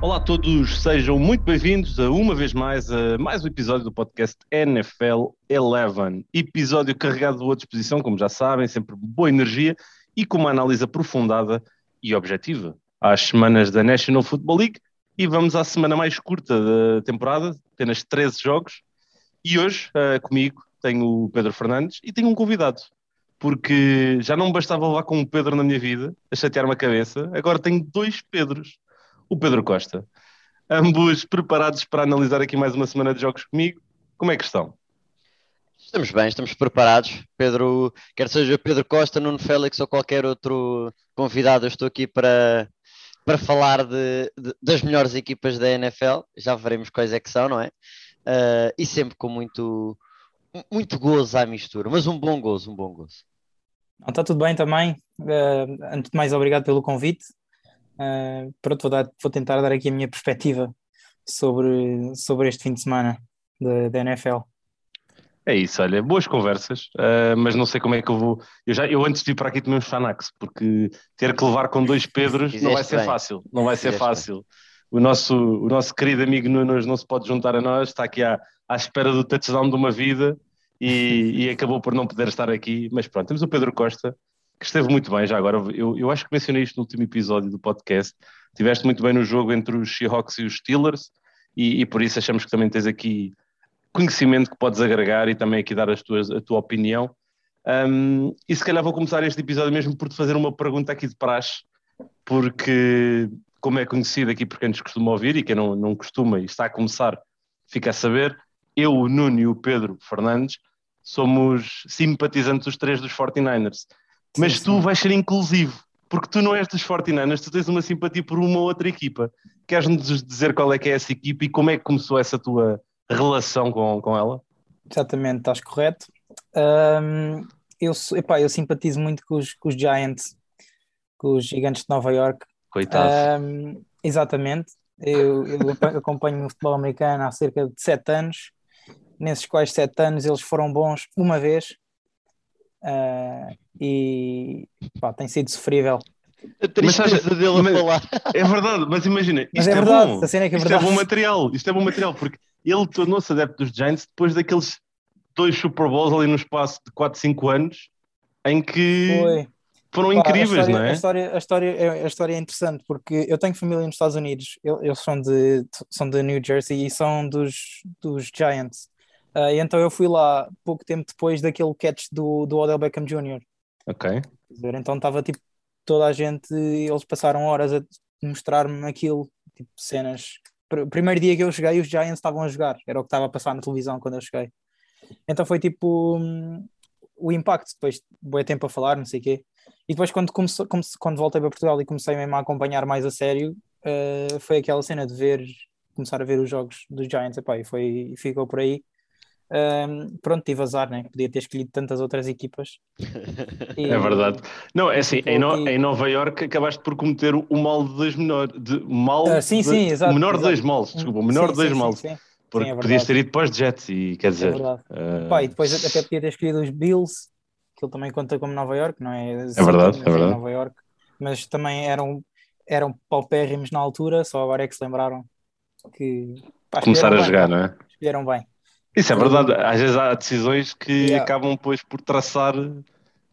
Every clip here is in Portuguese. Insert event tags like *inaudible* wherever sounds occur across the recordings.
Olá a todos, sejam muito bem-vindos a uma vez mais a mais um episódio do podcast NFL 11. Episódio carregado de boa disposição, como já sabem, sempre boa energia e com uma análise aprofundada e objetiva às semanas da National Football League. E vamos à semana mais curta da temporada, apenas 13 jogos. E hoje, uh, comigo, tenho o Pedro Fernandes e tenho um convidado, porque já não bastava levar com um Pedro na minha vida, a chatear-me a cabeça, agora tenho dois Pedros o Pedro Costa. Ambos preparados para analisar aqui mais uma semana de jogos comigo. Como é que estão? Estamos bem, estamos preparados. Pedro, quer seja Pedro Costa, Nuno Félix ou qualquer outro convidado, eu estou aqui para, para falar de, de, das melhores equipas da NFL. Já veremos quais é que são, não é? Uh, e sempre com muito, muito gozo à mistura, mas um bom gozo, um bom gozo. Não, está tudo bem também. Uh, antes de mais, obrigado pelo convite. Uh, pronto, vou, dar, vou, tentar dar aqui a minha perspectiva sobre, sobre este fim de semana da NFL. É isso, olha, boas conversas, uh, mas não sei como é que eu vou. Eu, já, eu antes de vir para aqui tomei um Xanax, porque ter que levar com dois Pedros *laughs* não vai ser bem. fácil. Não vai ser fácil. O nosso, o nosso querido amigo Nunes não se pode juntar a nós, está aqui à, à espera do touchdown de uma vida e, e acabou por não poder estar aqui. Mas pronto, temos o Pedro Costa, que esteve muito bem já agora. Eu, eu acho que mencionei isto no último episódio do podcast. Tiveste muito bem no jogo entre os Seahawks e os Steelers e, e por isso achamos que também tens aqui conhecimento que podes agregar e também aqui dar as tuas, a tua opinião. Um, e se calhar vou começar este episódio mesmo por te fazer uma pergunta aqui de praxe, porque, como é conhecido aqui por quem nos costuma ouvir e quem não, não costuma e está a começar, fica a saber, eu, o Nuno e o Pedro Fernandes somos simpatizantes os três dos 49ers mas sim, tu vais ser inclusivo, porque tu não és dos 49ers, tu tens uma simpatia por uma outra equipa. Queres-nos dizer qual é que é essa equipa e como é que começou essa tua relação com, com ela? Exatamente, estás correto. Um, eu, epá, eu simpatizo muito com os, com os Giants, com os gigantes de Nova York. Coitado. Um, exatamente. Eu, eu *laughs* acompanho o futebol americano há cerca de sete anos. Nesses quais sete anos eles foram bons uma vez Uh, e pá, tem sido sofrível. A tristeza mas, dele mas, a falar. É verdade, mas imagina, isto mas é, é, verdade, bom. A cena é que é isto verdade. é bom material, isto é bom material, porque ele tornou-se adepto dos Giants depois daqueles dois Super Bowls ali no espaço de 4, 5 anos em que Foi. foram Pá, incríveis, a história, não é? A história, a, história, é, a história é interessante porque eu tenho família nos Estados Unidos, eles são de, são de New Jersey e são dos, dos Giants. Uh, e então eu fui lá pouco tempo depois daquele catch do, do Odell Beckham Jr. Ok. Então estava tipo toda a gente, eles passaram horas a mostrar-me aquilo, tipo cenas. O primeiro dia que eu cheguei, os Giants estavam a jogar, era o que estava a passar na televisão quando eu cheguei. Então foi tipo um, o impacto, depois bom tempo a falar, não sei o quê. E depois quando, comecei, quando voltei para Portugal e comecei mesmo a acompanhar mais a sério, uh, foi aquela cena de ver, começar a ver os jogos dos Giants, epá, e foi, ficou por aí. Um, pronto, tive azar, né? Podia ter escolhido tantas outras equipas. *laughs* E, é verdade. Não, é assim, em, no, em, Nova York acabaste por cometer o mal de dois menores. De, mal uh, sim, sim, exato. O menor exato. de dois males, desculpa, o menor sim, de dois sim, males. Sim, porque é podias ter ido para os Jets e quer dizer. É uh... Pá, e depois até podia ter escolhido os Bills, que ele também conta como Nova York, não é? É verdade, é verdade. Nova York, mas também eram, eram paupérrimos na altura, só agora é que se lembraram que. Pá, Começar a bem, jogar, não é? Escolheram bem. Isso é verdade, às vezes há decisões que yeah. acabam depois por traçar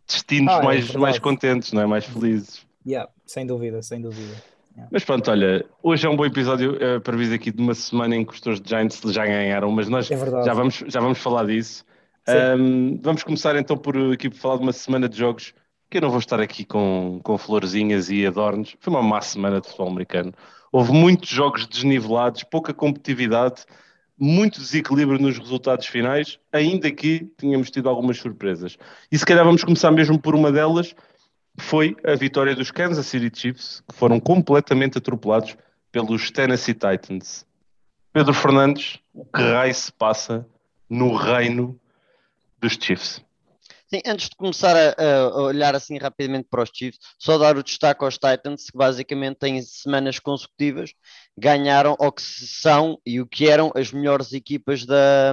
destinos ah, é mais, mais contentes, não é? mais felizes. Yeah, sem dúvida, sem dúvida. Yeah. Mas pronto, olha, hoje é um bom episódio uh, para vir aqui de uma semana em que os teus Giants já ganharam, mas nós é já, vamos, já vamos falar disso. Um, vamos começar então por aqui por falar de uma semana de jogos que eu não vou estar aqui com, com florzinhas e adornos. Foi uma má semana de futebol americano. Houve muitos jogos desnivelados, pouca competitividade muito desequilíbrio nos resultados finais, ainda que tínhamos tido algumas surpresas. E se calhar vamos começar mesmo por uma delas, foi a vitória dos Kansas City Chiefs, que foram completamente atropelados pelos Tennessee Titans. Pedro Fernandes, o que raio se passa no reino dos Chiefs? Sim, antes de começar a, a, olhar assim rapidamente para os Chiefs, só dar o destaque aos Titans, que basicamente têm semanas consecutivas, ganharam o que são e o que eram as melhores equipas da,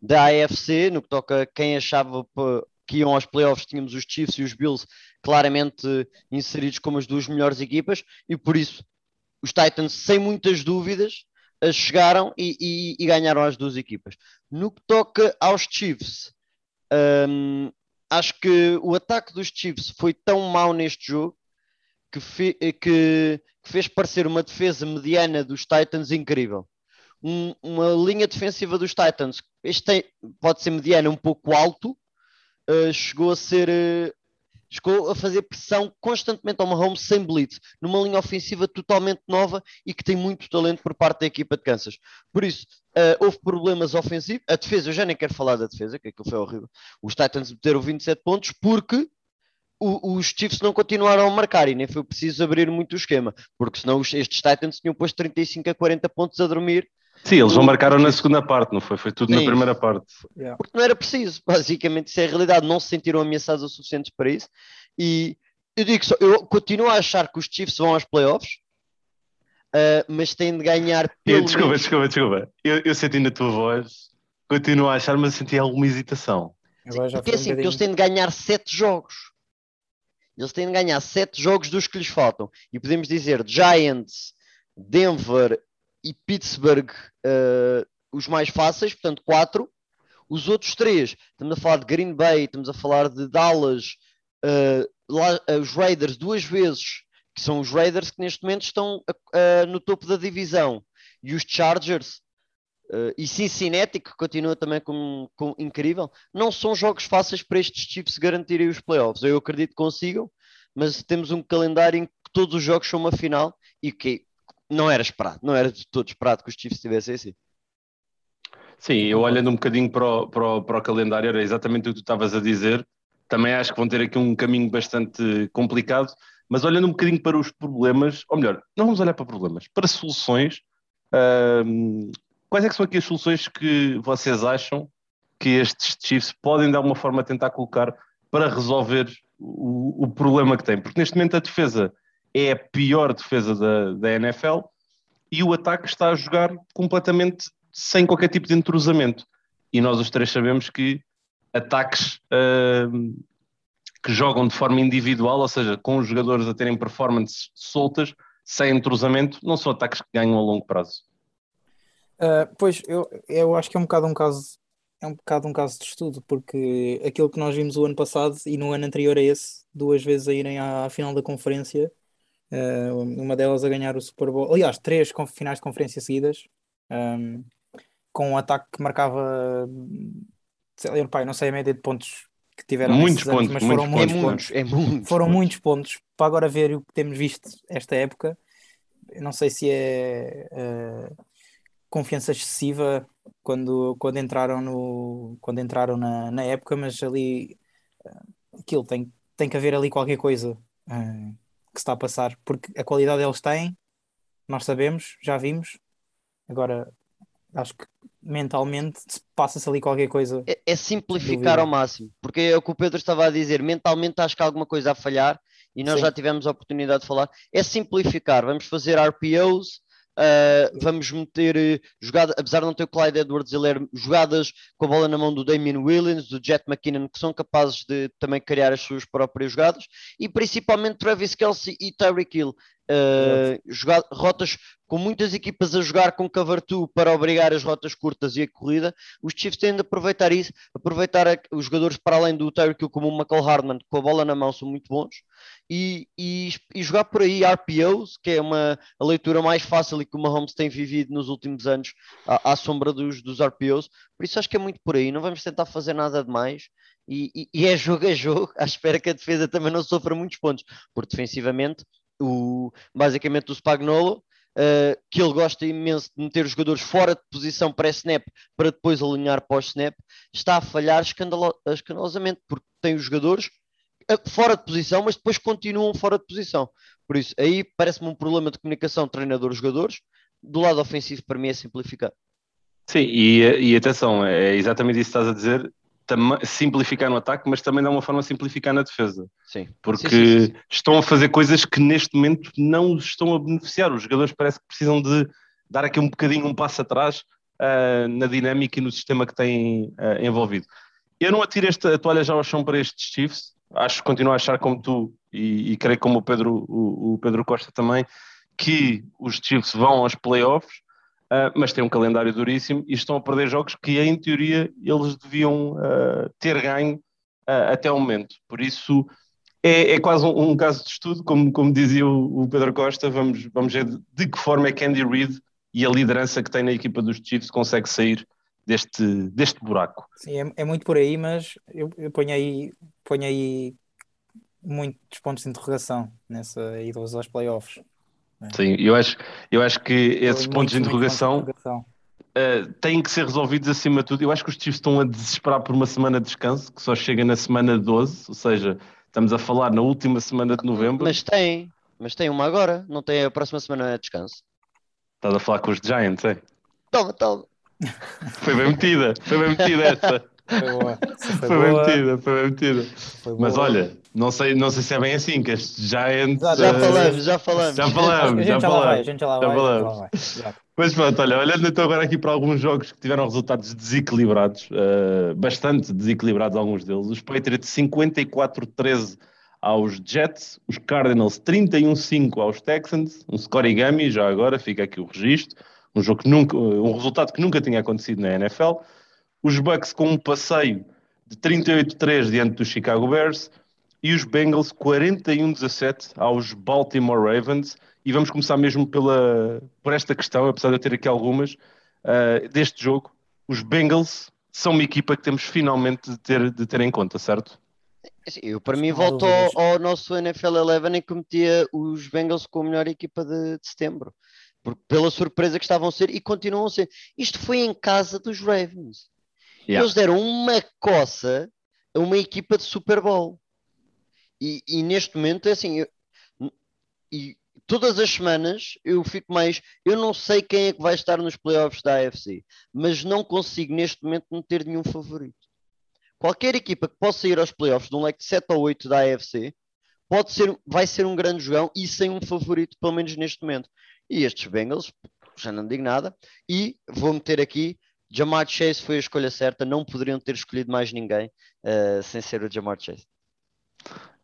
da AFC, no que toca quem achava que iam aos playoffs, tínhamos os Chiefs e os Bills claramente inseridos como as duas melhores equipas, e por isso os Titans, sem muitas dúvidas, chegaram e, e, e ganharam as duas equipas. No que toca aos Chiefs, um, acho que o ataque dos Chiefs foi tão mau neste jogo que, fe, que, que fez parecer uma defesa mediana dos Titans incrível. Um, uma linha defensiva dos Titans, este tem, pode ser mediana um pouco alto, uh, chegou a ser chegou a fazer pressão constantemente ao Mahomes sem blitz, numa linha ofensiva totalmente nova e que tem muito talento por parte da equipa de Kansas. Por isso, uh, houve problemas ofensivos. A defesa, eu já nem quero falar da defesa, que aquilo foi horrível. Os Titans meteram 27 pontos porque o, os Chiefs não continuaram a marcar e nem foi preciso abrir muito o esquema, porque senão os, estes Titans tinham posto 35 a 40 pontos a dormir Sim, eles não marcaram na segunda parte, não foi? Foi tudo Sim. na primeira parte. Porque não era preciso, basicamente, isso é a realidade. Não se sentiram ameaçados o suficientes para isso. E eu digo só, eu continuo a achar que os Chiefs vão aos playoffs, uh, mas têm de ganhar *laughs* pelo Desculpa, menos... desculpa, desculpa. Eu, eu senti na tua voz, continuo a achar, mas senti alguma hesitação. Porque é assim, um eles têm de ganhar sete jogos. Eles têm de ganhar sete jogos dos que lhes faltam. E podemos dizer Giants, Denver e Pittsburgh uh, os mais fáceis, portanto, quatro. Os outros três, estamos a falar de Green Bay, estamos a falar de Dallas, uh, lá, uh, os Raiders duas vezes, que são os Raiders que neste momento estão no topo da divisão, e os Chargers e Cincinnati, que continua também com, com incrível, não são jogos fáceis para estes Chiefs garantirem os playoffs. Eu acredito que consigam, mas temos um calendário em que todos os jogos são uma final e que não era esperado, não era de todo esperado que os Chiefs tivessem assim. Sim, eu olhando um bocadinho para o, para, o, para o calendário, era exatamente o que tu estavas a dizer. Também acho que vão ter aqui um caminho bastante complicado, mas olhando um bocadinho para os problemas, ou melhor, não vamos olhar para problemas, para soluções. quais é que são aqui as soluções que vocês acham que estes Chiefs podem de alguma forma tentar colocar para resolver o, o problema que têm? Porque neste momento a defesa é a pior defesa da, da NFL e o ataque está a jogar completamente sem qualquer tipo de entrosamento. E nós os três sabemos que ataques uh, que jogam de forma individual, ou seja, com os jogadores a terem performances soltas, sem entrosamento, não são ataques que ganham a longo prazo. Uh, pois, eu, eu acho que é um bocado um caso é um bocado um caso de estudo, porque aquilo que nós vimos o ano passado e no ano anterior a esse, duas vezes a irem à, à final da conferência, uma delas a ganhar o Super Bowl, aliás, três finais de conferência seguidas, um, com um ataque que marcava, sei, pai, não sei a média de pontos que tiveram muitos pontos, anos, mas muitos foram muitos pontos, é muitos foram pontos. muitos pontos para agora ver o que temos visto esta época. não sei se é uh, confiança excessiva quando, quando entraram no quando entraram na, na época, mas ali uh, aquilo tem, tem que haver ali qualquer coisa. Uh, que se está a passar, porque a qualidade eles têm, nós sabemos, já vimos. Agora, acho que mentalmente passa-se ali qualquer coisa. É, é simplificar ao máximo, porque é o que o Pedro estava a dizer. Mentalmente acho que há alguma coisa a falhar e nós Sim. já tivemos a oportunidade de falar. É simplificar, vamos fazer RPOs, Uh, vamos meter uh, jogada, apesar de não ter o Clyde Edwards Hiller, jogadas com a bola na mão do Damien Williams, do Jet McKinnon, que são capazes de também criar as suas próprias jogadas, e principalmente Travis Kelsey e Tyreek Hill, uh, rotas com muitas equipas a jogar com 2 para obrigar as rotas curtas e a corrida, os Chiefs têm de aproveitar isso, aproveitar a, os jogadores para além do Tyreek como o McCall Hardman, com a bola na mão são muito bons, e, e, e, jogar por aí RPOs, que é uma a leitura mais fácil e que o Mahomes tem vivido nos últimos anos à, à sombra dos, dos RPOs, por isso acho que é muito por aí, não vamos tentar fazer nada de mais, e, e, é jogo a jogo, *laughs* à espera que a defesa também não sofra muitos pontos, porque defensivamente o, basicamente o Spagnolo, uh, que ele gosta imenso de meter os jogadores fora de posição para snap para depois alinhar para o snap, está a falhar escandalo escandalosamente, porque tem os jogadores uh, fora de posição, mas depois continuam fora de posição. Por isso, aí parece-me um problema de comunicação treinador-jogadores. Do lado ofensivo, para mim, é simplificar. Sim, e, e atenção, é exatamente isso que estás a dizer simplificar no ataque, mas também dá uma forma de simplificar na defesa. Sim. Porque sim, sim, estão a fazer coisas que neste momento não os estão a beneficiar. Os jogadores parece que precisam de dar aqui um bocadinho um passo atrás. uh, na dinâmica e no sistema que têm uh, envolvido. Eu não atiro esta, a toalha já ao chão para estes Chiefs, acho, continuo a achar como tu e, e creio como o Pedro, o, o Pedro Costa também, que os Chiefs vão aos playoffs, uh, mas têm um calendário duríssimo e estão a perder jogos que, em teoria, eles deviam uh, ter ganho uh, até o momento. Por isso, é, é quase um, um, caso de estudo, como, como dizia o, o, Pedro Costa, vamos, vamos ver de, que forma é que Andy Reid e a liderança que tem na equipa dos Chiefs consegue sair deste, deste buraco. Sim, é, é muito por aí, mas eu, eu ponho, aí, ponho aí muitos pontos de interrogação nessa ida aos playoffs. Sim, eu acho, eu acho que esses pontos de interrogação, pontos de interrogação. Uh, têm que ser resolvidos acima de tudo. Eu acho que os Chiefs estão a desesperar por uma semana de descanso, que só chega na semana 12, ou seja, estamos a falar na última semana de novembro. Mas tem, mas tem uma agora, não tem a próxima semana de descanso. Estás a falar com os Giants, é? Toma, toma. Foi bem metida, foi bem metida essa. *laughs* Foi boa. Foi, foi bem metida, foi bem metida. Foi Mas olha, não sei, não sei se é bem assim, que este Giant. Já, já falamos, já falamos. Já *laughs* falamos, já, falamos. gente já lá vai. Já falamos. Mas pronto, olha, olhando então agora aqui para alguns jogos que tiveram resultados desequilibrados, uh, bastante desequilibrados alguns deles. Os Patriots 54-13 aos Jets, os Cardinals 31-5 aos Texans, um scorigami já agora, fica aqui o registro, um jogo que nunca, um resultado que nunca tinha acontecido na NFL. Os Bucks com um passeio de 38-3 diante dos Chicago Bears, e os Bengals 41-17 aos Baltimore Ravens. E vamos começar mesmo pela, por esta questão, apesar de eu ter aqui algumas, uh, deste jogo. Os Bengals são uma equipa que temos finalmente de ter, de ter em conta, certo? Eu, para mim, volto ao, ao, nosso NFL 11 em que metia os Bengals com a melhor equipa de, de setembro. Porque, pela surpresa que estavam a ser e continuam a ser. Isto foi em casa dos Ravens. Yeah. Eles deram uma coça a uma equipa de Super Bowl. E, e neste momento é assim, eu, e todas as semanas eu fico mais. Eu não sei quem é que vai estar nos playoffs da AFC, mas não consigo neste momento não ter nenhum favorito. Qualquer equipa que possa ir aos playoffs de um leque de 7 ou 8 da AFC pode ser, vai ser um grande jogão e sem um favorito, pelo menos neste momento. E estes Bengals, já não digo nada, e vou meter aqui. Jamar Chase foi a escolha certa, não poderiam ter escolhido mais ninguém uh, sem ser o Jamar Chase.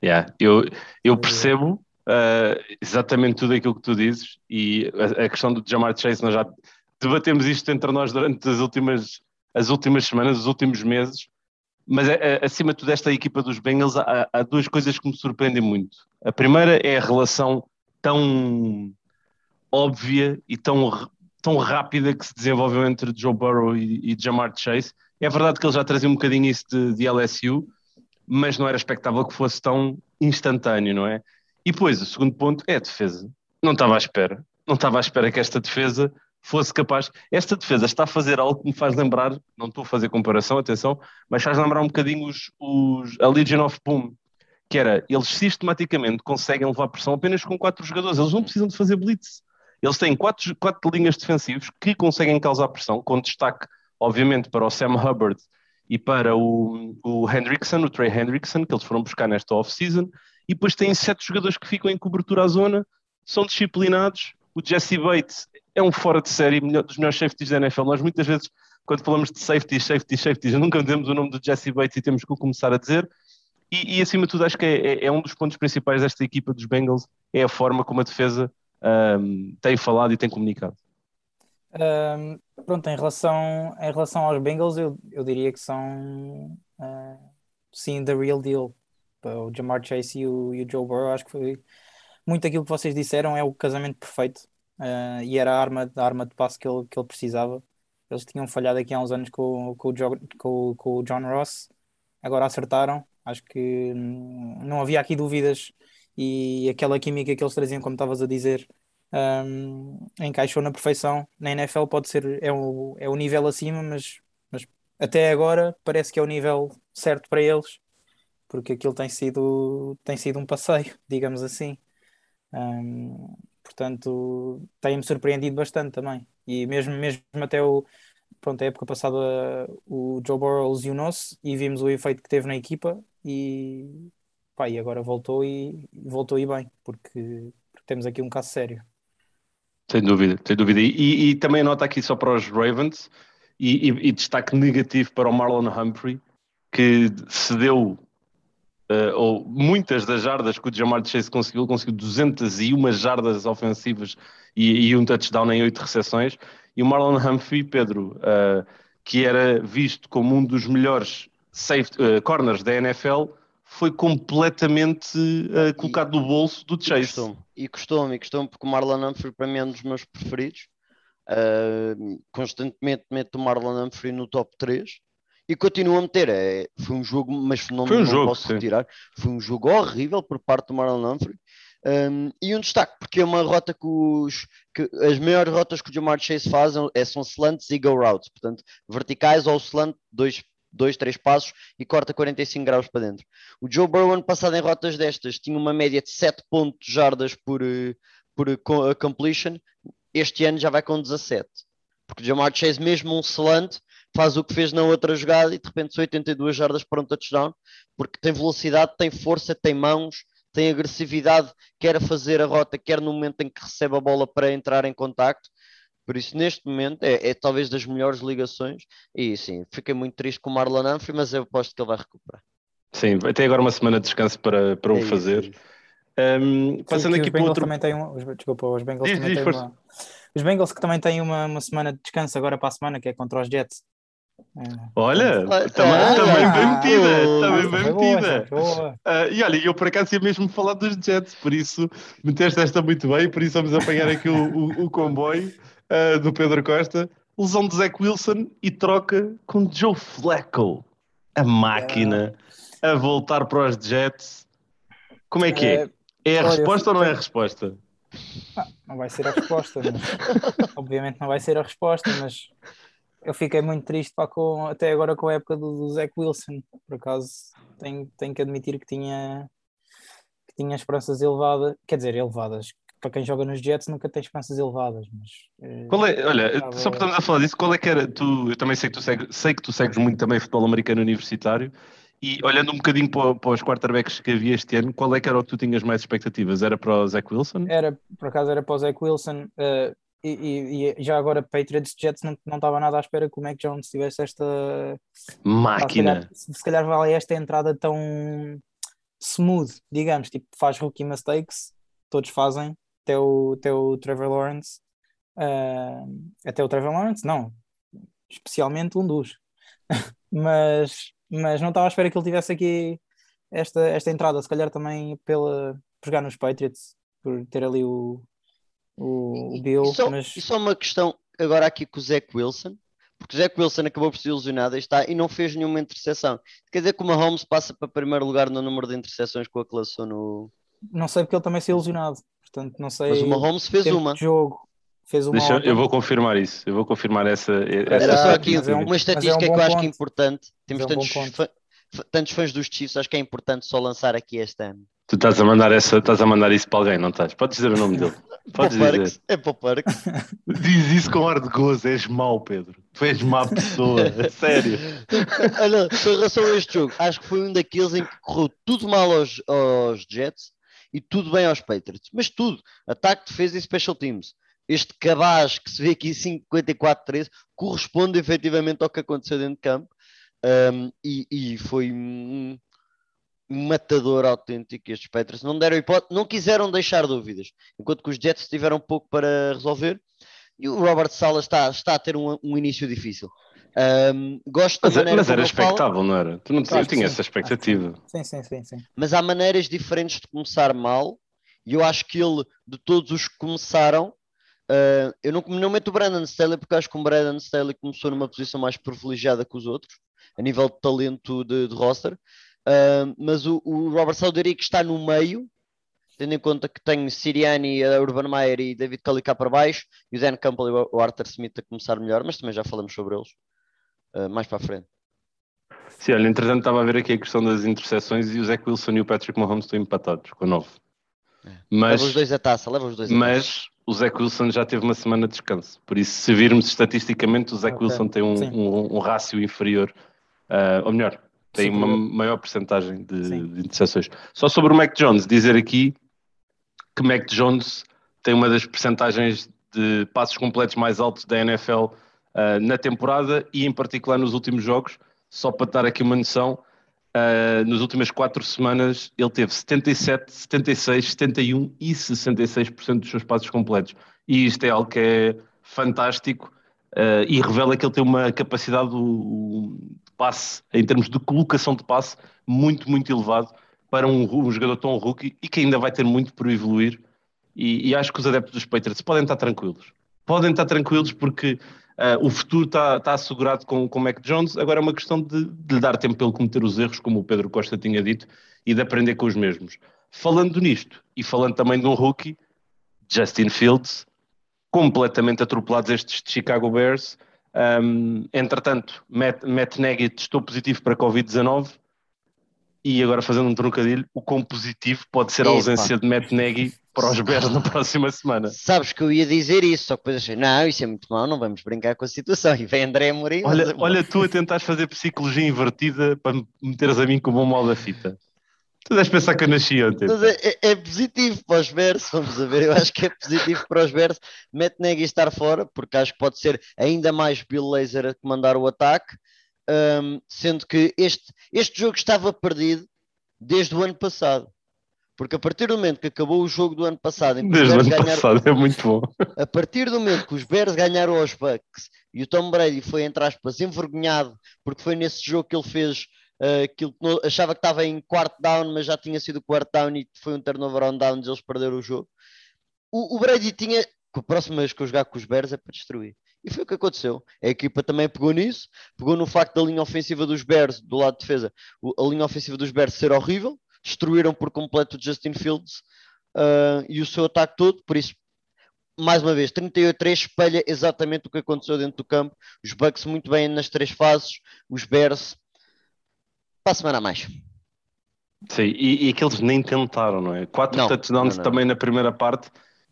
Yeah, eu, eu percebo uh, exatamente tudo aquilo que tu dizes e a, a, questão do Jamar Chase, nós já debatemos isto entre nós durante as últimas, as últimas semanas, os últimos meses, mas a, a, acima de tudo, esta equipa dos Bengals, há, há, duas coisas que me surpreendem muito. A primeira é a relação tão óbvia e tão, tão rápida que se desenvolveu entre Joe Burrow e, e Jamar Chase. É verdade que ele já trazia um bocadinho isso de, de LSU, mas não era expectável que fosse tão instantâneo, não é? E depois, o segundo ponto é a defesa. Não estava à espera. Não estava à espera que esta defesa fosse capaz. Esta defesa está a fazer algo que me faz lembrar, não estou a fazer comparação, atenção, mas faz lembrar um bocadinho os, os, a Legion of Boom, que era, eles sistematicamente conseguem levar pressão apenas com quatro jogadores, eles não precisam de fazer blitz. Eles têm quatro, quatro linhas defensivas que conseguem causar pressão, com destaque, obviamente, para o Sam Hubbard e para o, o Hendrickson, o Trey Hendrickson, que eles foram buscar nesta off-season, e depois têm sete jogadores que ficam em cobertura à zona, são disciplinados. O Jesse Bates é um fora de série, melhor, dos melhores safeties da NFL. Nós muitas vezes, quando falamos de safeties, safeties, safeties, *laughs* nunca dizemos o nome do Jesse Bates e temos que o começar a dizer. E, e acima de tudo, acho que é, é, é, um dos pontos principais desta equipa dos Bengals, é a forma como a defesa um, tem falado e tem comunicado. Um, pronto, em relação, em relação aos Bengals, eu, eu diria que são uh, sim the real deal. O Jamar Chase e o, e o Joe Burrow, acho que foi muito aquilo que vocês disseram, é o casamento perfeito uh, e era a arma, a arma de passe que ele, que ele precisava. Eles tinham falhado aqui há uns anos com, com, o, com, com o John Ross, agora acertaram. Acho que hum, não havia aqui dúvidas e aquela química que eles traziam, como estavas a dizer, um, encaixou na perfeição. Na NFL pode ser, é o, é o nível acima, mas, mas até agora parece que é o nível certo para eles, porque aquilo tem sido, tem sido um passeio, *laughs* digamos assim. Um, portanto, tem-me surpreendido bastante também. E mesmo, mesmo até o, pronto, a época passada o Joe Burrow lesionou-se e vimos o efeito que teve na equipa e, pá, e agora voltou e voltou e bem, porque, porque temos aqui um caso sério. Sem dúvida, sem dúvida. E, e também nota aqui só para os Ravens e, e, e, destaque negativo para o Marlon Humphrey, que cedeu uh, ou muitas das jardas que o Jamar Chase conseguiu, conseguiu 201 jardas ofensivas e, um touchdown em oito recepções. E o Marlon Humphrey, Pedro, uh, que era visto como um dos melhores safety, uh, corners da NFL, foi completamente uh, colocado e, no bolso do Chase. E custou-me, e custou-me, porque o Marlon Humphrey para mim é um dos meus preferidos. Uh, constantemente meto o Marlon Humphrey no top 3 e continuo a meter. É, foi um jogo, mas não, foi um não jogo, posso sim. retirar. Foi um jogo horrível por parte do Marlon Humphrey. Um, e um destaque, porque é uma rota que, os, que as maiores rotas que o Jamar Chase faz é, são slants e go routes, portanto, verticais ou slant, dois, dois, três passos e corta 45 graus para dentro. O Joe Burrow, ano passado, em rotas destas, tinha uma média de 7 pontos jardas por, eh, por completion, este ano já vai com 17. Porque o Jamar Chase, mesmo um slant, faz o que fez na outra jogada e de repente são 82 jardas para um touchdown, porque tem velocidade, tem força, tem mãos, tem agressividade, quer fazer a rota, quer no momento em que recebe a bola para entrar em contacto. Por isso, neste momento, é, é talvez das melhores ligações. E sim, fiquei muito triste com o Marlon Humphrey, mas eu aposto que ele vai recuperar. Sim, vai ter agora uma semana de descanso para, para o é fazer. É um, passando sim, aqui para outro. Também tem um, desculpa, os Bengals diz, também diz, têm uma, os Bengals que também têm uma, uma semana de descanso agora para a semana, que é contra os Jets. Olha, também, ah, também bem metida, também bem metida. Uh, e olha, eu por acaso ia mesmo falar dos Jets, por isso meteste esta muito bem, por isso vamos apanhar aqui o, o, o comboio uh, do Pedro Costa. Lesão de Zach Wilson e troca com Joe Flacco, a máquina, a voltar para os Jets. Como é que é? É a olha, resposta ou não é a resposta? Ah, não vai ser a resposta, mas... *laughs* obviamente não vai ser a resposta, mas eu fiquei muito triste pá, com, até agora com a época do, do Zach Wilson. Por acaso tenho, tenho que admitir que tinha, que tinha esperanças elevadas, quer dizer, elevadas. Para quem joga nos Jets nunca tem esperanças elevadas, mas. Eh, qual é, olha, estava... só para a falar disso, qual é que era? Tu, eu também sei que tu, segue, sei que tu segues muito também futebol americano universitário. E olhando um bocadinho para, para, os quarterbacks que havia este ano, qual é que era o que tu tinhas mais expectativas? Era para o Zach Wilson? Era, por acaso era para o Zach Wilson. Uh, e, e, e, já agora Patriots Jets não, não estava nada à espera que o Mac Jones tivesse esta máquina. se, calhar, se calhar vale esta entrada tão smooth, digamos, tipo faz rookie mistakes, todos fazem, até o, até o Trevor Lawrence, uh, até o Trevor Lawrence, não, especialmente um dos, *laughs* mas, mas não estava à espera que ele tivesse aqui esta, esta entrada, se calhar também pela, por jogar nos Patriots, por ter ali o o, o Bill. E só, mas... e só uma questão agora aqui com o Zach Wilson, porque o Zach Wilson acabou por ser ilusionado e, está, e não fez nenhuma interseção. Quer dizer que o Mahomes passa para primeiro lugar no número de interseções com a classe no. Não sei porque ele também se ilusionado, portanto não sei. Mas o Mahomes fez uma. Jogo. Fez uma Deixa, eu vou confirmar isso, eu vou confirmar essa. essa Era só aqui é um, uma estatística é um que eu acho que é importante. Temos é um tantos, tantos fãs dos Chiefs, acho que é importante só lançar aqui este ano. Tu estás a mandar essa, estás a mandar isso para alguém, não estás? Podes dizer o nome dele. *laughs* Podes dizer. É para o Parque. *laughs* Diz isso com ar de gozo, és mau, Pedro. Tu és má pessoa, *laughs* sério. Olha, com relação a este jogo, acho que foi um daqueles em que correu tudo mal aos, aos Jets e tudo bem aos Patriots. Mas tudo, ataque, defesa e special teams. Este cabaz que se vê aqui 54-13 corresponde efetivamente ao que aconteceu dentro de campo. Um, e, e, foi um, matador autêntico estes Patriots. Não deram hipótese, não quiseram deixar dúvidas, enquanto que os Jets tiveram pouco para resolver. E o Robert Sala está, está a ter um, um início difícil. Um, gosto mas, da maneira mas era expectável, não era? Tu não claro, tinha essa expectativa. Sim, sim, sim, sim. Mas há maneiras diferentes de começar mal, e eu acho que ele, de todos os que começaram, uh, eu não, não meto o Brandon Staley, porque acho que o Brandon Staley começou numa posição mais privilegiada que os outros, a nível de talento de, de roster, Uh, mas o, o Robert que está no meio, tendo em conta que tem Siriani, Urban Meyer e David cá para baixo, e o Dan Campbell e o Arthur Smith a começar melhor, mas também já falamos sobre eles uh, mais para a frente. Sim, olha, entretanto estava a ver aqui a questão das interseções e o Zach Wilson e o Patrick Mahomes estão empatados com 9. É. Mas, leva os dois a taça, leva os dois a Mas o Zach Wilson já teve uma semana de descanso, por isso se virmos estatisticamente o Zach okay. Wilson tem um, um, um rácio inferior, uh, ou melhor, tem uma maior porcentagem de, de interseções. Só sobre o Mac Jones, dizer aqui que Mac Jones tem uma das percentagens de de passos completos mais altos da NFL uh, na temporada e em particular nos últimos jogos. Só para dar aqui uma noção, uh, nas últimas quatro semanas ele teve 77, 76, 71 e 66% dos seus passos completos. E isto é algo que é fantástico uh, e revela que ele tem uma capacidade de passe, em termos de colocação de passe, muito, muito elevado para um, um jogador tão rookie e que ainda vai ter muito por evoluir. E, e, acho que os adeptos dos Patriots podem estar tranquilos. Podem estar tranquilos porque uh, o futuro está, está assegurado com, com o Mac Jones. Agora é uma questão de, de lhe dar tempo para ele cometer os erros, como o Pedro Costa tinha dito, e de aprender com os mesmos. Falando nisto e falando também de um rookie, Justin Fields, completamente atropelados estes de Chicago Bears. Um, entretanto, Matt, Matt Nagy testou positivo para Covid-19 e agora fazendo um trocadilho, o quão positivo pode ser a ausência de Matt Nagy para os Bears na *laughs* próxima semana. Sabes que eu ia dizer isso, só que depois achei, não, isso é muito mau, não vamos brincar com a situação. E vem André Amorim. Olha, olha tu a tentar fazer psicologia invertida para me meteres a mim como um mal da fita. Tu deves pensar que eu nasci ontem. Mas é, é, é, positivo para os Bears, vamos ver. Eu acho que é positivo para os Bears. Matt Nagy estar fora, porque acho que pode ser ainda mais Bill Laser a comandar o ataque. Um, sendo que este, este jogo estava perdido desde o ano passado. Porque a partir do momento que acabou o jogo do ano passado, desde o ano ganharam, passado é muito bom. A partir do momento que os Bears ganharam aos Bucks e o Tom Brady foi, entre aspas, envergonhado, porque foi nesse jogo que ele fez uh, aquilo que não, achava que estava em quarto down, mas já tinha sido quarto down e foi um turnover on downs, eles perderam o jogo. O, o Brady tinha, a próxima vez que eu jogar com os Bears é para destruir. E foi o que aconteceu. A equipa também pegou nisso, pegou no facto da linha ofensiva dos Bears, do lado de defesa, a linha ofensiva dos Bears ser horrível, destruíram por completo o Justin Fields uh, e o seu ataque todo, por isso, mais uma vez, 38-3 espelha exatamente o que aconteceu dentro do campo. Os Bucks muito bem nas três fases, os Bears para a semana a mais. Sim, e, e aqueles nem tentaram, não é? Quatro não, touchdowns não, não. também na primeira parte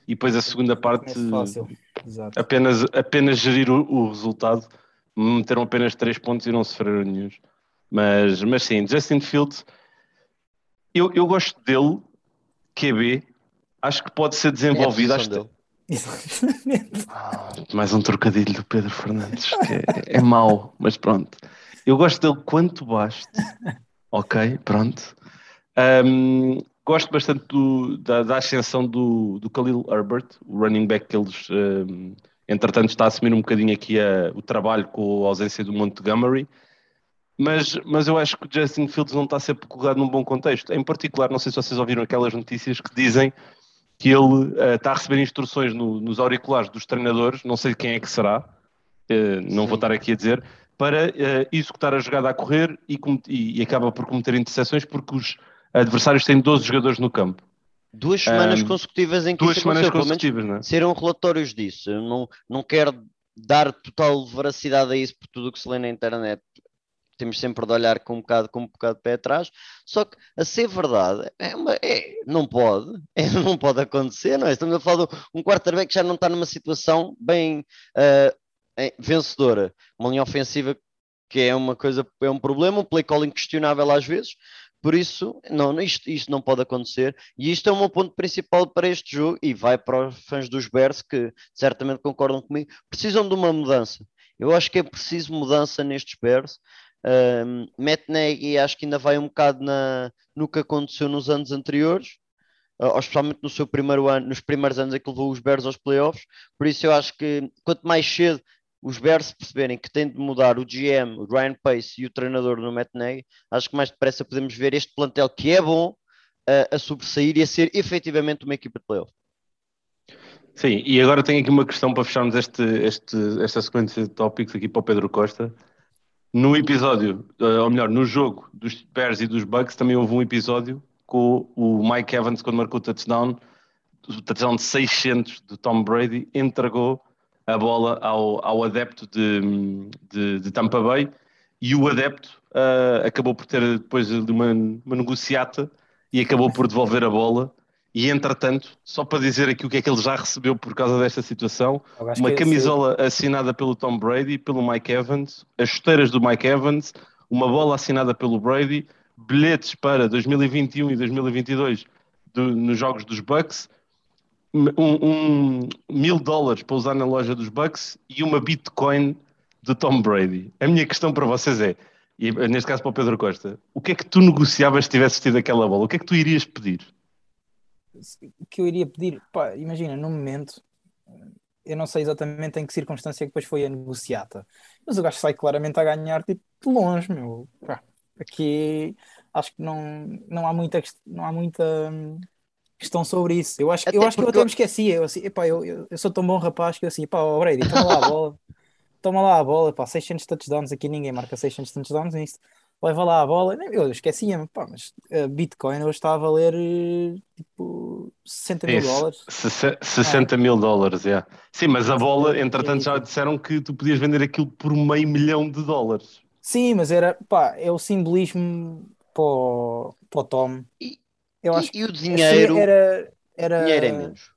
e depois a segunda parte é apenas, apenas gerir o, o, resultado, meteram apenas 3 pontos e não sofreram nenhum. Mas, mas sim, Justin Fields, eu, eu gosto dele, QB, acho que pode ser desenvolvido. É acho ah, mais um trocadilho do Pedro Fernandes, que é, é mau, mas pronto. Eu gosto dele quanto baste, ok, pronto. Um, Gosto bastante do, da, da, ascensão do, do Khalil Herbert, o running back que eles, um, entretanto, está a assumir um bocadinho aqui a, o trabalho com a ausência do Montgomery. Mas, mas eu acho que o Justin Fields não está a ser colocado num bom contexto. Em particular, não sei se vocês ouviram aquelas notícias que dizem que ele uh, está a receber instruções no, nos auriculares dos treinadores, não sei quem é que será, uh, não Sim. vou estar aqui a dizer, para uh, executar a jogada a correr e, e, e acaba por cometer interseções porque os adversários têm 12 jogadores no campo. Duas semanas um, consecutivas em que duas semanas consecutivas, não é? Serão relatórios disso. Eu não, não quero dar total veracidade a isso por tudo o que se lê na internet. Temos sempre de olhar com um bocado, com um bocado de pé atrás. Só que, a ser verdade, é uma, é, não pode. *laughs* É, não pode acontecer, não é? Estamos a falar de um quarterback que já não está numa situação bem uh, vencedora. Uma linha ofensiva que é uma coisa, é um problema, um play calling questionável às vezes, por isso, não, isto, isto não pode acontecer. E isto é o meu ponto principal para este jogo e vai para os fãs dos Bears que certamente concordam comigo. Precisam de uma mudança. Eu acho que é preciso mudança nestes Bears. Um, Matt Nagy acho que ainda vai um bocado na, no que aconteceu nos anos anteriores, uh, especialmente no seu primeiro ano, nos primeiros anos em que levou os Bears aos playoffs. Por isso eu acho que quanto mais cedo os Bears perceberem que têm de mudar o GM, o Ryan Pace e o treinador no Matt Nagy, acho que mais depressa podemos ver este plantel que é bom a, a sobressair e a ser efetivamente uma equipa de playoff. Sim, e agora tenho aqui uma questão para fecharmos este, este, esta sequência de tópicos aqui para o Pedro Costa. No episódio, eh, ou melhor, no jogo dos Bears e dos Bucks, também houve um episódio com o Mike Evans, quando marcou o touchdown, o touchdown de 600 do Tom Brady, entregou a bola ao, ao adepto de, de, de Tampa Bay e o adepto uh, acabou por ter depois de uma, uma negociata e acabou por devolver a bola. E entretanto, só para dizer aqui o que é que ele já recebeu por causa desta situação, uma camisola assinada pelo Tom Brady, pelo Mike Evans, as chuteiras do Mike Evans, uma bola assinada pelo Brady, bilhetes para 2021 e 2022 do, nos jogos dos Bucks um, um, mil dólares para usar na loja dos Bucks e uma Bitcoin de Tom Brady. A minha questão para vocês é, e neste caso para o Pedro Costa, o que é que tu negociavas se tivesses tido aquela bola? O que é que tu irias pedir? Que eu iria pedir? Pá, imagina, no momento, eu não sei exatamente em que circunstância é que depois foi a negociata, mas o gajo sai claramente a ganhar tipo de longe, meu. Pá, aqui acho que não, não há muita não há muita hum, questão sobre isso. Eu acho, eu acho que eu até me esquecia. Eu, assim, epá, eu, eu, eu, sou tão bom rapaz que eu assim, pá, oh Brady, toma lá a bola, toma lá a bola, pá, 600 touchdowns aqui, ninguém marca 600 touchdowns nisto. Leva lá a bola, eu esquecia-me, pá, mas uh, Bitcoin hoje está a valer tipo 60 mil dólares. 60 ah. mil dólares, é. Yeah. Sim, mas a bola, entretanto, já disseram que tu podias vender aquilo por meio milhão de dólares. Sim, mas era, pá, é o simbolismo para o, para o Tom. E, eu acho e, e o dinheiro era, era dinheiro é menos.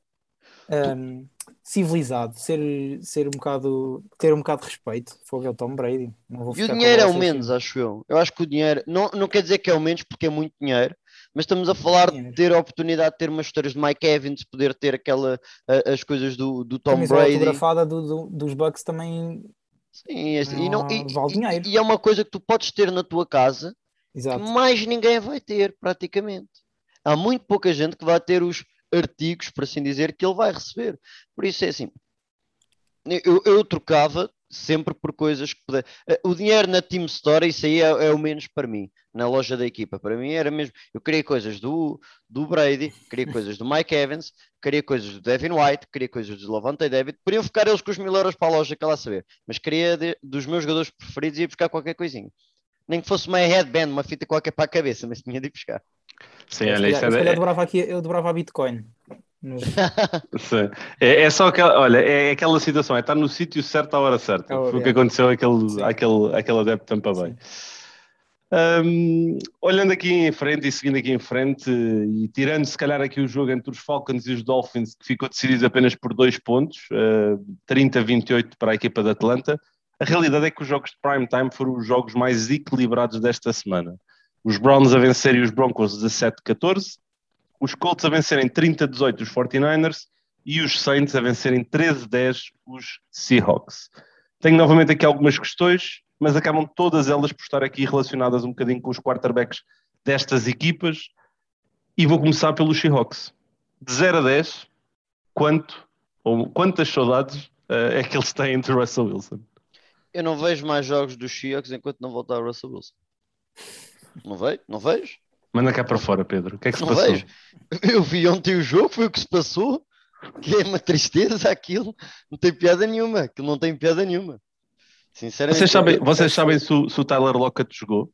Um, civilizado, ser, ser um bocado, ter um bocado de respeito. Foi o Tom Brady. e o dinheiro é o menos, acho eu. Eu acho que o dinheiro não, não quer dizer que é o menos porque é muito dinheiro, mas estamos a falar de ter a oportunidade de ter umas histórias de Mike Evans, poder ter aquela, as coisas do, do Tom Brady. A fotografada do, do, dos Bucks também. Sim, este, e, não, e, vale. E, e é uma coisa que tu podes ter na tua casa Exato. que mais ninguém vai ter, praticamente há muito pouca gente que vai ter os artigos, por assim dizer, que ele vai receber. Por isso é assim, eu, eu trocava sempre por coisas que puder. Eh, o dinheiro na Team Store, isso aí é, é, o menos para mim, na loja da equipa. Para mim era mesmo. Eu queria coisas do, do Brady, queria coisas do Mike Evans, queria coisas do Devin White, queria coisas do Lavante David. Podiam ficar eles com os mil euros para a loja, que lá saber. Mas queria de, dos meus jogadores preferidos e ia buscar qualquer coisinha. Nem que fosse uma headband, uma fita qualquer para a cabeça, mas tinha de ir buscar. Sim, olha, isso é... Eu dobrava aqui, eu dobrava a Bitcoin. *laughs* é, é, só aquela, olha, é aquela situação, é estar no sítio certo à hora certa. Oh, Foi o que aconteceu àquele, àquele, àquele adepto Tampa Bay. Um, olhando aqui em frente e seguindo aqui em frente e tirando se calhar aqui o jogo entre os Falcons e os Dolphins que ficou decidido apenas por dois pontos, uh, 30-28 para a equipa da Atlanta, a realidade é que os jogos de prime time foram os jogos mais equilibrados desta semana os Browns a vencerem os Broncos 17-14, os Colts a vencerem 30-18 os 49ers e os Saints a vencerem 13-10 os Seahawks. Tenho novamente aqui algumas questões, mas acabam todas elas por estar aqui relacionadas um bocadinho com os quarterbacks destas equipas e vou começar pelos Seahawks. De 0 a 10, quanto ou quantas saudades uh, é que eles têm de Russell Wilson? Eu não vejo mais jogos dos Seahawks enquanto não voltar o Russell Wilson. Não vejo, não vejo. Manda cá para fora, Pedro. O que é que se não passou? Vejo. Eu vi ontem o jogo, foi o que se passou. Que é uma tristeza aquilo. Não tem piada nenhuma. Aquilo não tem piada nenhuma. Sinceramente. Vocês sabem, eu... vocês sabem se, o, se o Tyler Lockett jogou?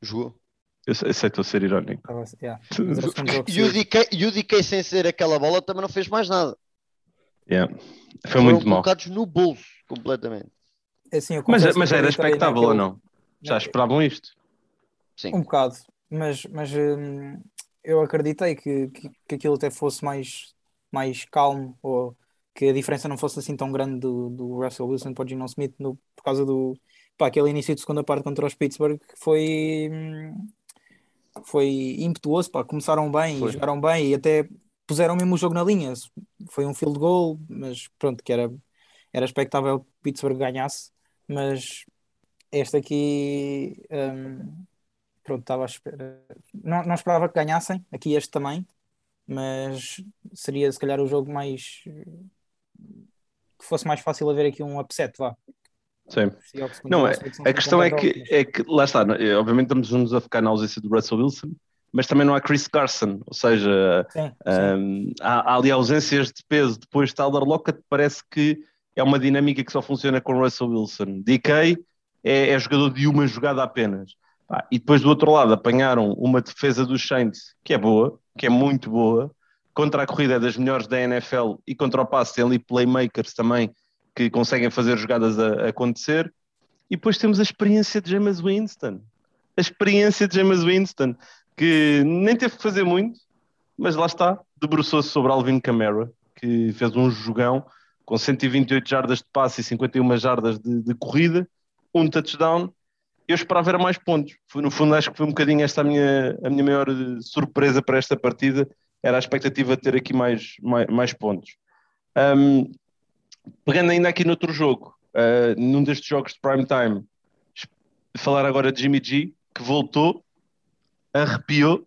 Jogou. Eu sei, estou a ser irónico. Ah, yeah. *laughs* e, o DK, e o DK sem ser aquela bola também não fez mais nada. Yeah. Foi Foram muito mal. colocados no bolso, completamente. É assim, mas, mas era expectável ou não? Já esperavam isto? Sim. Um bocado, mas, mas hum, eu acreditei que, que, que, aquilo até fosse mais, mais calmo ou que a diferença não fosse assim tão grande do, do Russell Wilson para o Gino Smith no, por causa do pá, aquele início de segunda parte contra os Pittsburgh que foi, hum, foi impetuoso, pá, começaram bem foi. e jogaram bem e até puseram mesmo o jogo na linha. Foi um field goal, mas pronto, que era, era expectável que Pittsburgh ganhasse, mas este aqui um, pronto, estava a esperar. Não, não esperava que ganhassem, aqui este também, mas seria se calhar o jogo mais que fosse mais fácil haver aqui um upset, vá. Sim. Não, é, a questão é que, é que, lá está, é, obviamente estamos a focar na ausência do Russell Wilson, mas também não há Chris Carson, ou seja, sim, um, há, há, ali ausências de peso. Depois de Tyler Lockett, parece que é uma dinâmica que só funciona com Russell Wilson. DK é, é jogador de uma jogada apenas. E depois do outro lado apanharam uma defesa dos Saints que é boa, que é muito boa, contra a corrida é das melhores da NFL e contra o passe tem ali playmakers também que conseguem fazer jogadas a, a acontecer. E depois temos a experiência de James Winston. A experiência de James Winston, que nem teve que fazer muito, mas lá está, debruçou-se sobre Alvin Kamara, que fez um jogão com 128 jardas de passe e 51 jardas de, de corrida, um touchdown eu esperava ver mais pontos. No fundo, acho que foi um bocadinho esta a minha, a minha maior surpresa para esta partida, era a expectativa de ter aqui mais, mais, mais pontos. Um, pegando ainda aqui noutro jogo, uh, num destes jogos de prime time, falar agora de Jimmy G, que voltou, arrepiou,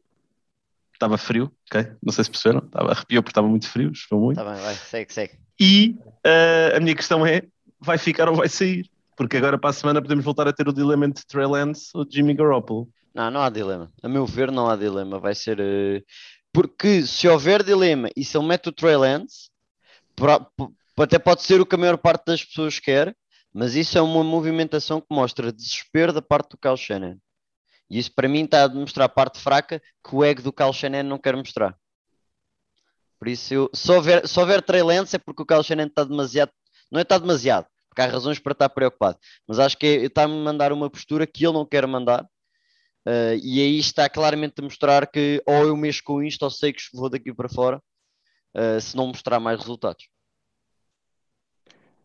estava frio, ok? Não sei se perceberam, estava, arrepiou porque estava muito frio, choveu muito. Está bem, vai, segue, segue. E uh, a minha questão é, vai ficar ou vai sair? Porque agora para a semana podemos voltar a ter o dilema entre Trey Lance ou Jimmy Garoppolo. Não, não há dilema. A meu ver, não há dilema. Vai ser. Uh... Porque se houver dilema e se ele mete o Trey Lance, até pode ser o que a maior parte das pessoas quer, mas isso é uma movimentação que mostra desespero da parte do Kyle Shannon. E isso para mim está a demonstrar a parte fraca que o ego do Kyle Shannon não quer mostrar. Por isso, eu, se, houver, se houver Trey Lance é porque o Kyle Shannon está demasiado. Não é está demasiado, porque há razões para estar preocupado. Mas acho que é, está-me a mandar uma postura que ele não quer mandar. Uh, e aí está claramente a mostrar que ou eu mexo com isto ou sei que vou daqui para fora uh, se não mostrar mais resultados.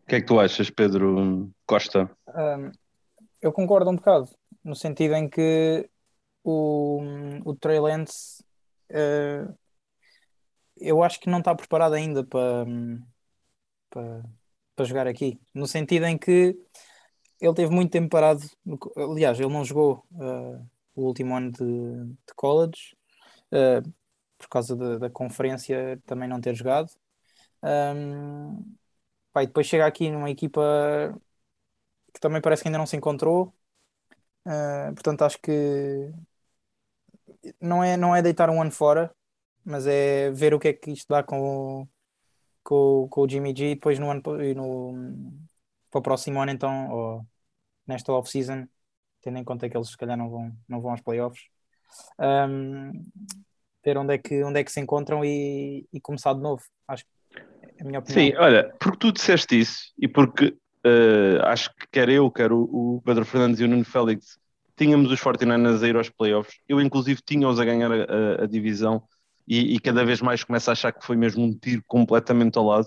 O que é que tu achas, Pedro Costa? Um, eu concordo um bocado, no sentido em que o, o Trey Lance uh, eu acho que não está preparado ainda para, para, para jogar aqui, no sentido em que ele teve muito tempo parado, aliás, ele não jogou uh, o último ano de, de college, uh, por causa de, da conferência também não ter jogado. Um, Pá, depois chega aqui numa equipa que também parece que ainda não se encontrou. Uh, portanto, acho que não é, não é deitar um ano fora, mas é ver o que é que isto dá com, com, com o Jimmy G e depois no ano no, para o próximo ano, então, ou nesta off-season, tendo em conta que eles se calhar não vão, não vão aos playoffs. Um, ver onde é que, onde é que se encontram e, e começar de novo. Acho que a minha opinião. Sim, olha, porque tu disseste isso e porque uh, acho que quer eu, quer o, o, Pedro Fernandes e o Nuno Félix tínhamos os 49ers a ir aos playoffs. Eu, inclusive, tinha-os a ganhar a, a divisão e, e, cada vez mais começo a achar que foi mesmo um tiro completamente ao lado.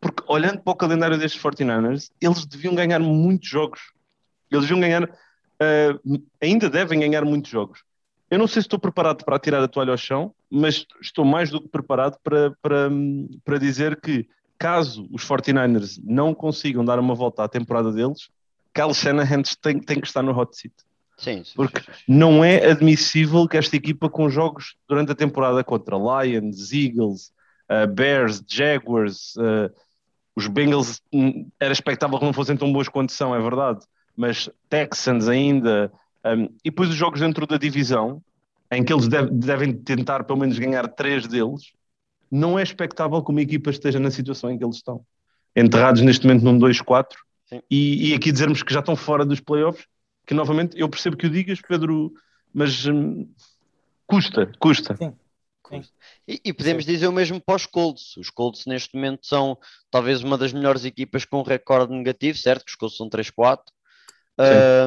Porque olhando para o calendário destes 49ers, eles deviam ganhar muitos jogos. Eles deviam ganhar, uh, ainda devem ganhar muitos jogos. Eu não sei se estou preparado para tirar a toalha ao chão, mas estou mais do que preparado para, para, para dizer que, caso os 49ers não consigam dar uma volta à temporada deles, Kyle Shanahan tem, tem que estar no hot seat. Sim, sim, Porque sim, não é admissível que esta equipa com jogos durante a temporada contra Lions, Eagles, uh, Bears, Jaguars, uh, os Bengals hum, era expectável que não fossem tão boas quanto são, é verdade, mas Texans ainda, um, e depois os jogos dentro da divisão, em que eles deve, devem tentar pelo menos ganhar três deles, não é expectável que uma equipa esteja na situação em que eles estão. Enterrados neste momento num 2-4 e, e, aqui dizermos que já estão fora dos playoffs, que novamente eu percebo que o digas, Pedro, mas hum, custa, custa. Sim. Sim. E, e, podemos Sim. dizer o mesmo para os Colts. Os Colts neste momento são talvez uma das melhores equipas com recorde negativo, certo? Que os Colts são 3-4.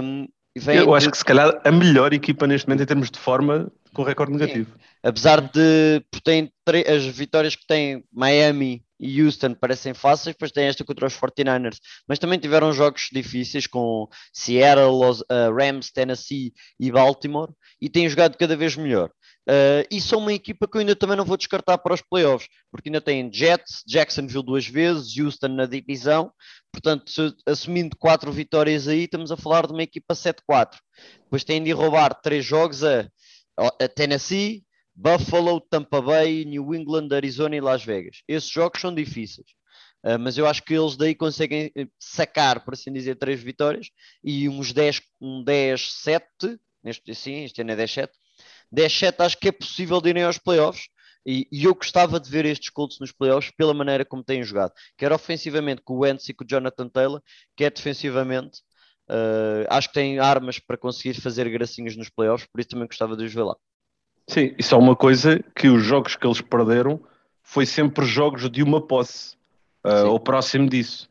Um, eu acho de... que se calhar a melhor equipa neste momento em termos de forma com recorde negativo. Sim. Apesar de tem as vitórias que têm Miami e Houston parecem fáceis, depois tem esta contra os 49ers, mas também tiveram jogos difíceis com Seattle, Los, uh, Rams, Tennessee e Baltimore e têm jogado cada vez melhor. Uh, e são uma equipa que eu ainda também não vou descartar para os playoffs, porque ainda tem Jets, Jacksonville duas vezes, Houston na divisão, portanto, assumindo quatro vitórias aí, estamos a falar de uma equipa 7-4. Depois têm de roubar três jogos a, a Tennessee, Buffalo, Tampa Bay, New England, Arizona e Las Vegas. Esses jogos são difíceis. Uh, mas eu acho que eles daí conseguem eh, sacar, por assim dizer, três vitórias e uns 10, um 10-7, neste, sim, este ano é 10-7, 10-7 acho que é possível de irem aos playoffs. E, e, eu gostava de ver estes Colts nos playoffs pela maneira como têm jogado, quer ofensivamente com o Wentz e com o Jonathan Taylor, quer defensivamente. Uh, acho que têm armas para conseguir fazer gracinhas nos playoffs, por isso também gostava de os ver lá. Sim, isso é uma coisa que os jogos que eles perderam foi sempre jogos de uma posse, uh, ou próximo disso.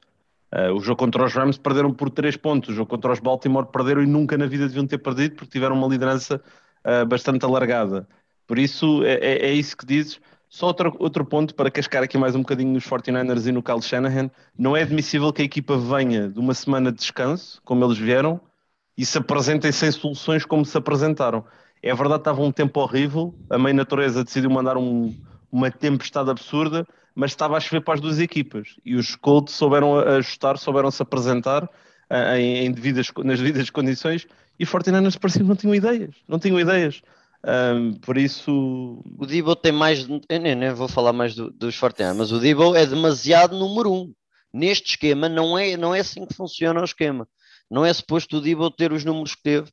Uh, o jogo contra os Rams perderam por 3 pontos, o jogo contra os Baltimore perderam e nunca na vida deviam ter perdido porque tiveram uma liderança uh, bastante alargada. Por isso, é, é, é, isso que dizes. Só outro, outro ponto para cascar aqui mais um bocadinho nos 49ers e no Kyle Shanahan. Não é admissível que a equipa venha de uma semana de descanso, como eles vieram, e se apresentem sem soluções como se apresentaram. É verdade, estava um tempo horrível. A mãe natureza decidiu mandar um, uma tempestade absurda, mas estava a chover para as duas equipas e os Colts souberam ajustar, souberam se apresentar em, em devidas, nas devidas condições e 49ers parecia que não tinham ideias, não tinham ideias. Um, por isso. O Debo tem mais. Eu nem, nem vou falar mais do, dos Fortnite, mas o Debo é demasiado número um. Neste esquema, não é, não é assim que funciona o esquema. Não é suposto o Debo ter os números que teve.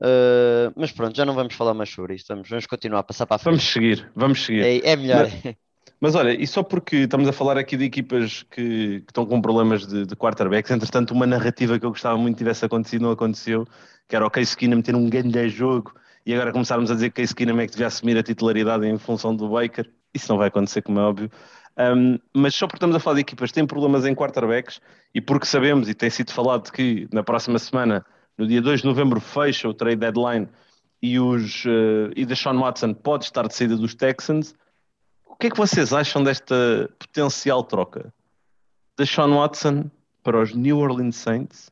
Uh, mas pronto, já não vamos falar mais sobre isso. Vamos, vamos continuar a passar para a frente. Vamos seguir, vamos seguir. É, é melhor. Mas, mas, olha, e só porque estamos a falar aqui de equipas que, que estão com problemas de, de quarterbacks, entretanto, uma narrativa que eu gostava muito tivesse acontecido não aconteceu, que era o Case Keenum ter um grande jogo e agora começarmos a dizer que Case Keenum é que devia assumir a titularidade em função do Baker, isso não vai acontecer, como é óbvio. Um, mas só porque estamos a falar de equipas que têm problemas em quarterbacks e porque sabemos e tem sido falado que na próxima semana, no dia 2 de novembro, fecha o trade deadline e, os, uh, e Deshaun Watson pode estar de saída dos Texans. O que é que vocês acham desta potencial troca? Deshaun Watson para os New Orleans Saints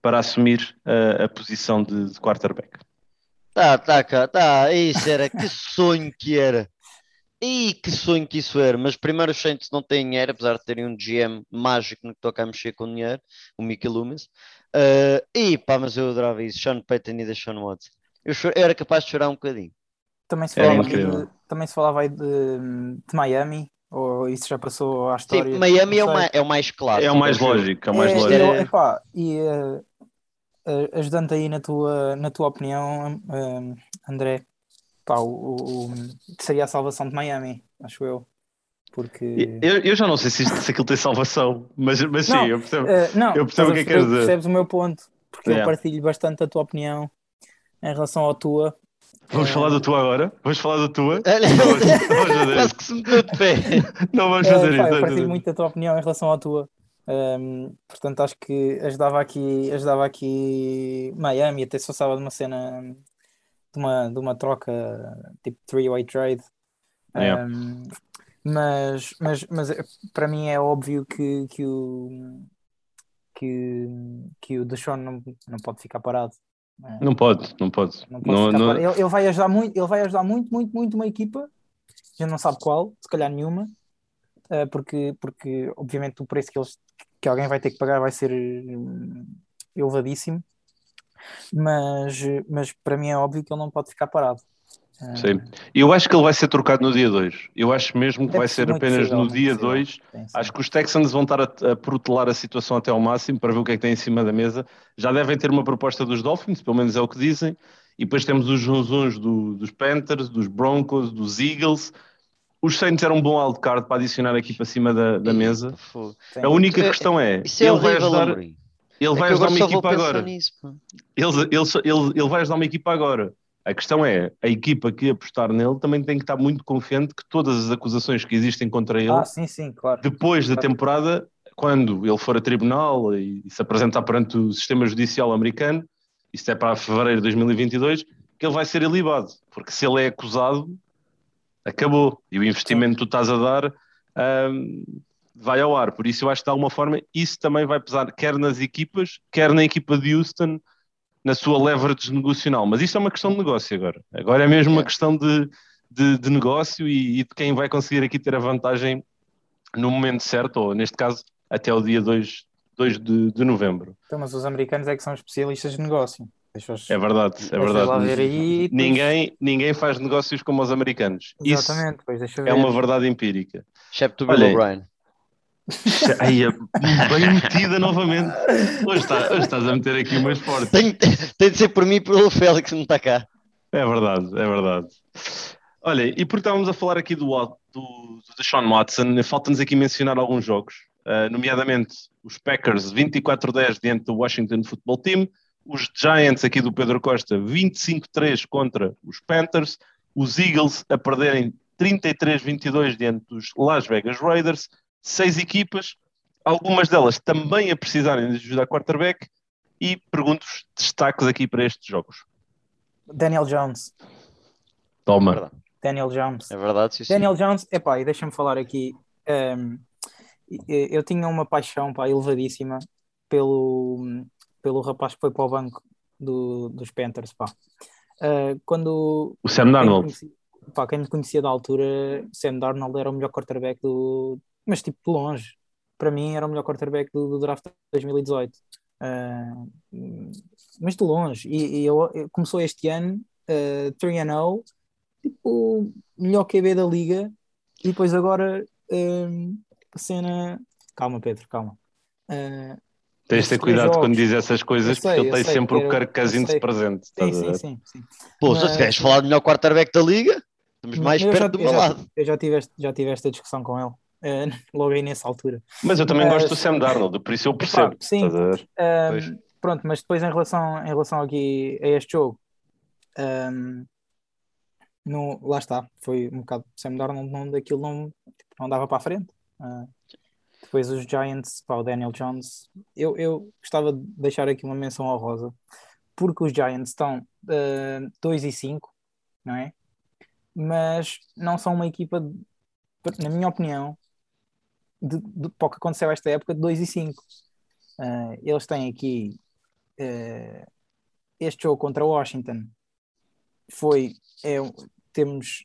para assumir uh, a posição de, de quarterback. Tá, tá, cá, tá. Isso era, que sonho que era. E que sonho que isso era. Mas primeiro os Saints não têm dinheiro, apesar de terem um GM mágico no que toca a mexer com dinheiro, o Mickey Loomis. Uh, e pá, mas eu adorava isso. Sean Payton e Sean Watson. Eu, eu, era capaz de chorar um bocadinho. Também se falava, de, também se falava aí de, de Miami, ou isso já passou à história? Sim, Miami é o, mais, é o mais clássico. É o mais lógico. É o mais é, lógico. É, epá, e uh, ajudando aí na tua, na tua opinião, uh, André, pá, o, o, seria a salvação de Miami, acho eu. Porque... Eu, eu já não sei se, isto, se aquilo tem salvação, mas, mas não, sim, eu percebo, uh, não, eu percebo o que é que queres dizer. Percebes o meu ponto, porque yeah. eu partilho bastante a tua opinião em relação à tua. Vamos é... falar da tua agora? Vamos falar da tua? *laughs* Quase que se meteu de pé. *laughs* Não vamos fazer isso. Eu partilho muito a tua opinião em relação à tua. Um, portanto, acho que ajudava aqui, ajudava aqui Miami, até se fosse de uma cena de uma, de uma troca tipo three-way trade. Yeah. Mas, mas, mas eh, para mim é óbvio que, que o que, que o Deshaun não, não pode ficar parado. É. Não pode, não pode. Não pode não, não... Ele, ele, vai ajudar muito, ele vai ajudar muito, muito, muito uma equipa, já não sabe qual, se calhar nenhuma, uh, porque, porque obviamente o preço que, eles, que alguém vai ter que pagar vai ser hum, elevadíssimo, mas, mas para mim é óbvio que ele não pode ficar parado. Sim. Eu acho que ele vai ser trocado no dia 2. Eu acho mesmo que é vai ser apenas possível, no dia 2. Acho que os Texans vão estar a, a protelar a situação até ao máximo para ver o que é que tem em cima da mesa. Já devem ter uma proposta dos Dolphins, pelo menos é o que dizem. E depois temos os zunzuns do, dos Panthers, dos Broncos, dos Eagles. Os Saints eram um bom wildcard para adicionar aqui para cima da, da mesa. A única questão é, Isso é ele vai ajudar, ele é vai ajudar uma equipa agora. Nisso, ele, ele, ele, ele vai ajudar uma equipa agora a questão é, a equipa que apostar nele também tem que estar muito confiante que todas as acusações que existem contra ele, ah, sim, sim, claro. depois da temporada, quando ele for a tribunal e, se apresentar perante o sistema judicial americano, isto é para fevereiro de 2022, que ele vai ser ilibado, porque se ele é acusado, acabou. E o investimento que tu estás a dar um, vai ao ar. Por isso eu acho que de alguma forma isso também vai pesar, quer nas equipas, quer na equipa de Houston, na sua leverage negocial. Mas isto é uma questão de negócio agora. Agora é mesmo uma questão de, de, de negócio e, e, de quem vai conseguir aqui ter a vantagem no momento certo, ou neste caso, até o dia 2, 2 de, de novembro. Então, mas os americanos é que são especialistas de negócio. É verdade, é verdade. Aí, ninguém, ninguém faz negócios como os americanos. Exatamente, Isso pois deixa ver. é uma verdade empírica. Excepto o Bill O'Brien. Aí, bem metida novamente. Hoje, está, hoje estás a meter aqui umas fortes. Tem, tem de ser por mim e pelo Félix, não está cá. É verdade, é verdade. Olha, e porque estávamos a falar aqui do, do, do Sean Watson, falta-nos aqui mencionar alguns jogos, uh, nomeadamente os Packers 24-10 diante do Washington Football Team, os Giants aqui do Pedro Costa 25-3 contra os Panthers, os Eagles a perderem 33-22 diante dos Las Vegas Raiders, seis equipas, algumas delas também a precisarem de ajuda a quarterback, e pergunto-vos destaques aqui para estes jogos. Daniel Jones. Toma. Daniel Jones. É verdade, sim, Daniel Jones, epá, e deixa-me falar aqui. Um, ehm, eu tinha uma paixão pá, elevadíssima pelo, pelo rapaz que foi para o banco do, dos Panthers. Pá. Uh, quando o Sam Darnold. pá, quem me conhecia da altura, Sam Darnold era o melhor quarterback do. Mas tipo, de longe. Para mim, era o melhor quarterback do, do draft de 2018. Uh, mas de longe. E, e eu, eu, começou este ano, uh, 3-0, tipo, melhor QB da liga. E depois agora, uh, a cena. Calma, Pedro, calma. Uh, Tens de ter cuidado jogos. quando diz essas coisas, sei, porque ele tem sempre o Kirk Cousins presente. Sim, sim, sim, sim, Pô, Mas... se queres falar do melhor quarterback da liga, estamos mais perto já, do meu lado. Eu já tive, este, já tive esta discussão com ele. Uh, *laughs* logo aí nessa altura. Mas eu também mas... gosto do Sam Darnold, por isso eu percebo. sim, uh, pronto, mas depois em relação, em relação aqui a este jogo, um, no, lá está, foi um bocado Sam Darnold, não, daquilo não, tipo, não dava para a frente. Uh, depois os Giants, pá, o Daniel Jones. Eu, eu gostava de deixar aqui uma menção honrosa, porque os Giants estão uh, ah, 2 e 5, não é? Mas não são uma equipa, de, na minha opinião, de, de, para o que aconteceu esta época, de 2 e 5. Uh, ah, eles têm aqui uh, este jogo contra Washington. Foi, é, temos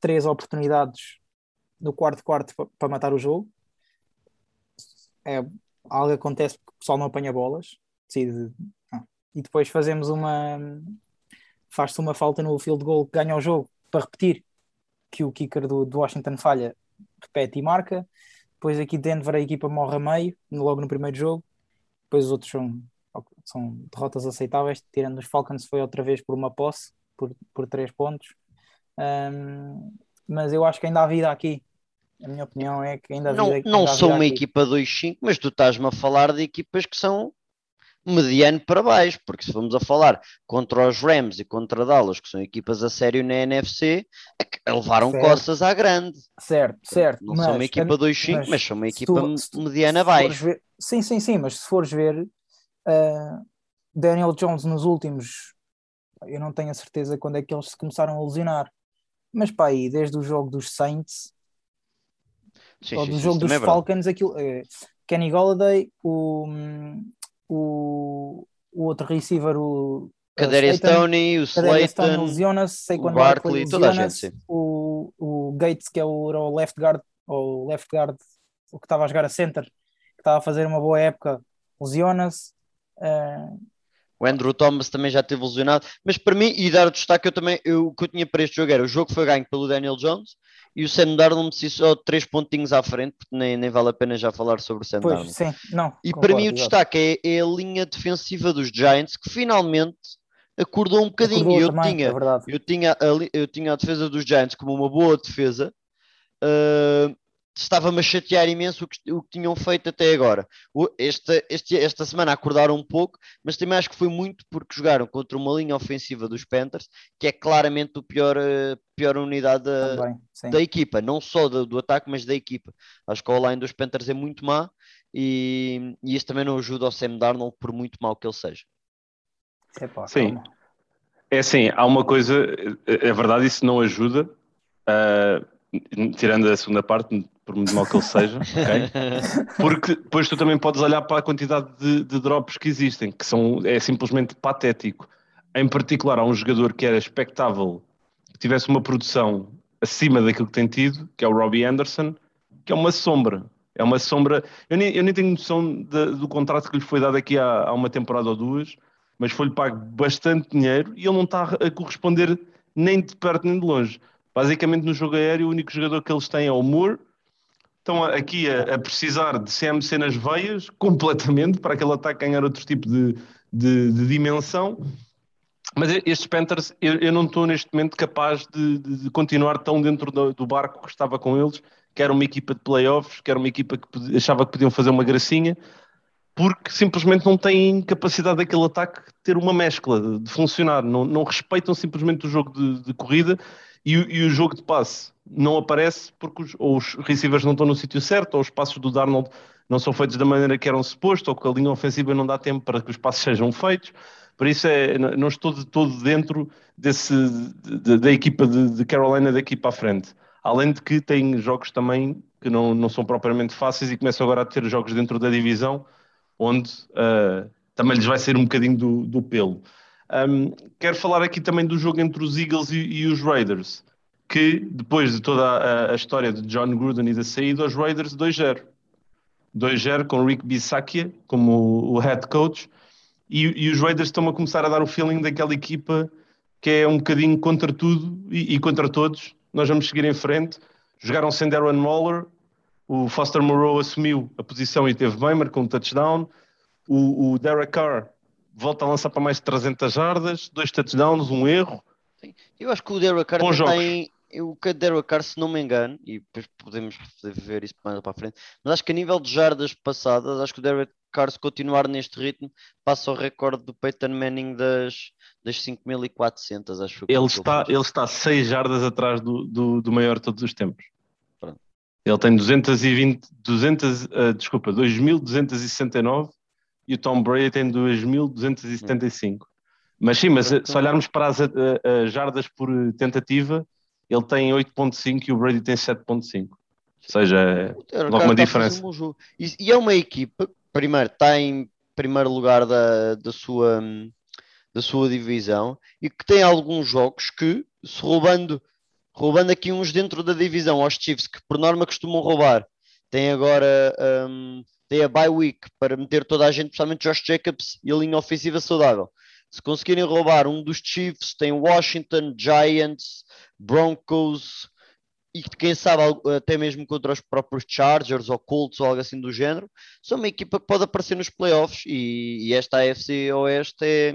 três oportunidades no quarto quarto para matar o jogo é, algo acontece porque o pessoal não apanha bolas, decide, ah, e depois fazemos uma faz-se uma falta no field goal que ganha o jogo para repetir que o kicker do, do Washington falha, repete e marca. Depois aqui Denver a equipa morre a meio, logo no primeiro jogo. Depois os outros são, são derrotas aceitáveis, tirando os Falcons foi outra vez por uma posse, por, por três pontos. Um, mas eu acho que ainda há vida aqui a minha opinião é que ainda não, ainda não sou uma aqui. equipa 2-5, mas tu estás-me a falar de equipas que são mediano para baixo, porque se vamos a falar contra os Rams e contra Dallas, que são equipas a sério na NFC, é levaram certo. costas à grande. Certo, certo. Não mas, são uma equipa 2-5, mas, mas, são uma equipa tu, mediana abaixo. Ver, sim, sim, sim, mas se fores ver uh, Daniel Jones nos últimos, eu não tenho a certeza quando é que eles se começaram a lesionar, mas pá, aí desde o jogo dos Saints Sim, ou do sim, jogo dos é Falcons, aquilo, é, Kenny Golladay, o, o, o outro receiver, o Kadarius Stoney, o Slayton, lesiona-se, o Barkley, toda a gente, O, o Gates, que é o, o left guard, ou left guard, o que estava a jogar a center, que estava a fazer uma boa época, lesiona-se. Uh, o Andrew Thomas também já teve lesionado, mas para mim, e dar o destaque, eu também, eu, o que eu tinha para este jogo era o jogo foi ganho pelo Daniel Jones e o Sam Darnold se só três pontinhos à frente, porque nem, nem vale a pena já falar sobre o Sam pois, Darnold. Sim, não, e concordo, para mim o destaque é, é, a linha defensiva dos Giants, que finalmente acordou um bocadinho. Acordou eu, também, tinha, é eu, tinha a, eu tinha a defesa dos Giants como uma boa defesa. Uh, estava-me a chatear imenso o que, o que tinham feito até agora. Esta, este, esta semana acordaram um pouco, mas também acho que foi muito porque jogaram contra uma linha ofensiva dos Panthers, que é claramente a pior, eh, pior unidade da, também, da equipa, não só do, do, ataque, mas da equipa. Acho que a online dos Panthers é muito má e, e isso também não ajuda ao Sam Darnold, por muito mal que ele seja. Epá, Sim. Calma. É assim, há uma coisa, é, é verdade, isso não ajuda. Uh, tirando a segunda parte, por muito mal que ele seja, *laughs* okay? porque depois tu também podes olhar para a quantidade de, de, drops que existem, que são, é simplesmente patético. Em particular, há um jogador que era expectável que tivesse uma produção acima daquilo que tem tido, que é o Robbie Anderson, que é uma sombra. É uma sombra. Eu nem, eu nem tenho noção de, do contrato que lhe foi dado aqui há, há uma temporada ou duas, mas foi-lhe pago bastante dinheiro e ele não está a corresponder nem de perto nem de longe. Basicamente, no jogo aéreo, o único jogador que eles têm é o Moore. Estão aqui a, a, precisar de CMC nas veias *laughs* completamente para aquele ataque ganhar outro tipo de, de, de dimensão. Mas estes Panthers, eu, eu, não estou neste momento capaz de, de, de continuar tão dentro do, do, barco que estava com eles, que era uma equipa de playoffs, que era uma equipa que achava que podiam fazer uma gracinha, porque simplesmente não têm capacidade daquele ataque ter uma mescla, de, de funcionar, não, não, respeitam simplesmente o jogo de, corrida e, e o jogo de passe não aparece porque os, ou os receivers não estão no sítio certo, ou os passos do Darnold não são feitos da maneira que eram suposto, ou que a linha ofensiva não dá tempo para que os passos *laughs* sejam feitos. Por isso é, não estou de todo dentro desse, de, da equipa de, de, Carolina daqui para a frente. Além de que tem jogos também que não, não são propriamente fáceis e começam agora a ter jogos dentro da divisão onde uh, também lhes vai ser um bocadinho do, do pelo. Um, quero falar aqui também do jogo entre os Eagles e, e os Raiders que depois de toda a, a história de John Gruden e da saída, os Raiders 2-0. 2-0 com Rick Bisaccia como o, o head coach e, e, os Raiders estão a começar a dar o feeling daquela equipa que é um bocadinho contra tudo e, e contra todos. Nós vamos seguir em frente. Jogaram sem Darren Waller, o Foster Moreau assumiu a posição e teve bem, marcou um touchdown. O, o Derek Carr volta a lançar para mais de 300 jardas, dois touchdowns, um erro. Eu acho que o Derek Carr tem, o que Derek Carr, se não me engano, e depois podemos ver isso mais para a frente, mas acho que a nível de jardas passadas, acho que o Derek Carr, se continuar neste ritmo, passa o recorde do Peyton Manning das, das 5.400, acho que ele está, ele está 6 jardas atrás do, do, do maior de todos os tempos. Pronto. Ele tem 220, 200, uh, desculpa, 2.269 e o Tom Brady tem 2.275. Hum. Mas sim, mas se olharmos para as uh, uh, jardas por tentativa, ele tem 8.5 e o Brady tem 7.5. Ou seja, é alguma diferença. Um e, e, é uma equipa, primeiro, está em primeiro lugar da, da, sua, da sua divisão e que tem alguns jogos que, se roubando, roubando aqui uns dentro da divisão aos Chiefs, que por norma costumam roubar, tem agora um, tem a bye week para meter toda a gente, principalmente Josh Jacobs e a linha ofensiva saudável. Se conseguirem roubar um dos Chiefs, tem Washington, Giants, Broncos e quem sabe até mesmo contra os próprios Chargers ou Colts ou algo assim do género, são uma equipa que pode aparecer nos playoffs e, e esta AFC Oeste é,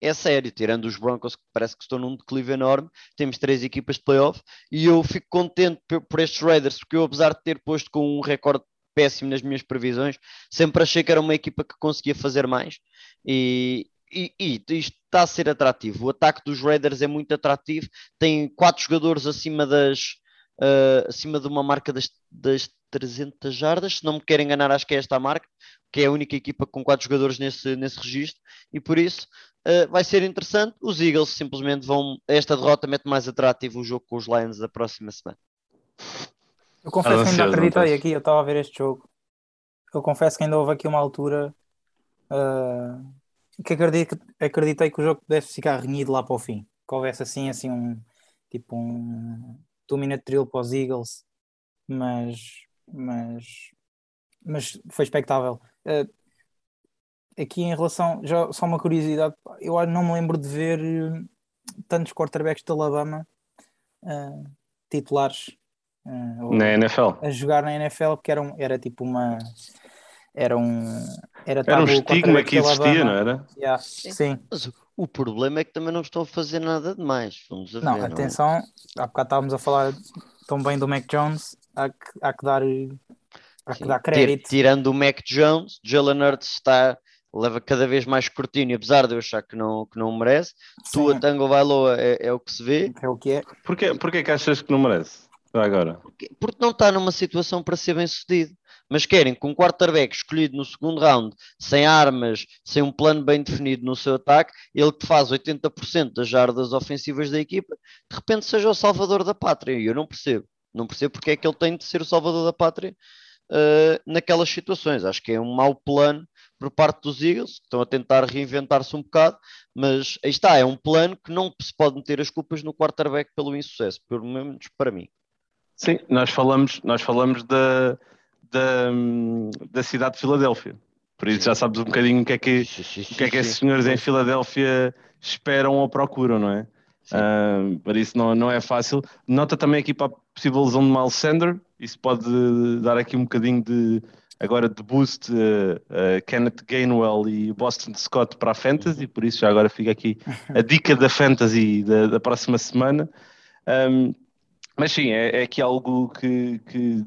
é sério, tirando os Broncos que parece que estão num declive enorme, temos três equipas de playoff e eu fico contente por, por estes Raiders, porque eu apesar de ter posto com um recorde péssimo nas minhas previsões, sempre achei que era uma equipa que conseguia fazer mais e, e, e, isto está a ser atrativo. O ataque dos Raiders é muito atrativo. Tem quatro jogadores acima das uh, acima de uma marca das, das 300 jardas. Se não me quero enganar, acho que é esta a marca, que é a única equipa com quatro jogadores nesse, nesse registro. E por isso uh, vai ser interessante. Os Eagles simplesmente vão. Esta derrota mete mais atrativo o jogo com os Lions da próxima semana. Eu confesso que ainda acreditei aqui. Eu estava a ver este jogo. Eu confesso que ainda houve aqui uma altura. Uh que acreditei, acreditei que o jogo pudesse ficar renhido lá para o fim. Que houvesse assim, assim um tipo um two-minute drill para os Eagles, mas, mas, mas foi expectável. Uh, aqui em relação, já só uma curiosidade, eu não me lembro de ver eh, tantos quarterbacks de Alabama uh, titulares uh, na NFL a jogar na NFL porque era, um, era tipo uma era um era, era um estigma que existia, não era? Yeah, sim. Mas o problema é que também não estão a fazer nada demais. Vamos a não, ver, atenção, não é? há bocado estávamos a falar tão bem do Mac Jones, há que, há que dar há que dar crédito. Tirando o Mac Jones, Jalen Hurts está leva cada vez mais escrutínio, apesar de eu achar que não, que não merece. Sim. Tua Tango Bailoa é, é o que se vê. É o que é. Porquê, porquê que achas que não merece? Agora. Porque, porque não está numa situação para ser bem sucedido mas querem que um quarterback escolhido no segundo round, sem armas, sem um plano bem definido no seu ataque, ele que faz 80% das jardas ofensivas da equipa, de repente seja o salvador da pátria. E eu não percebo. Não percebo porque é que ele tem de ser o salvador da pátria uh, naquelas situações. Acho que é um mau plano por parte dos Eagles, que estão a tentar reinventar-se um bocado, mas aí está, é um plano que não se pode meter as culpas no quarterback pelo insucesso, pelo menos para mim. Sim, nós falamos, nós falamos da, da, da cidade de Filadélfia. Por isso já sabes um bocadinho o que é que, o que, é que esses senhores em Filadélfia esperam ou procuram, não é? Uh, por isso não, não é fácil. Nota também aqui para a possível lesão de Miles Sander, isso pode dar aqui um bocadinho de agora de boost uh, uh, Kenneth Gainwell e Boston Scott para a Fantasy, por isso já agora fica aqui a dica da Fantasy da, da próxima semana. Um, mas sim, é, é aqui algo que, que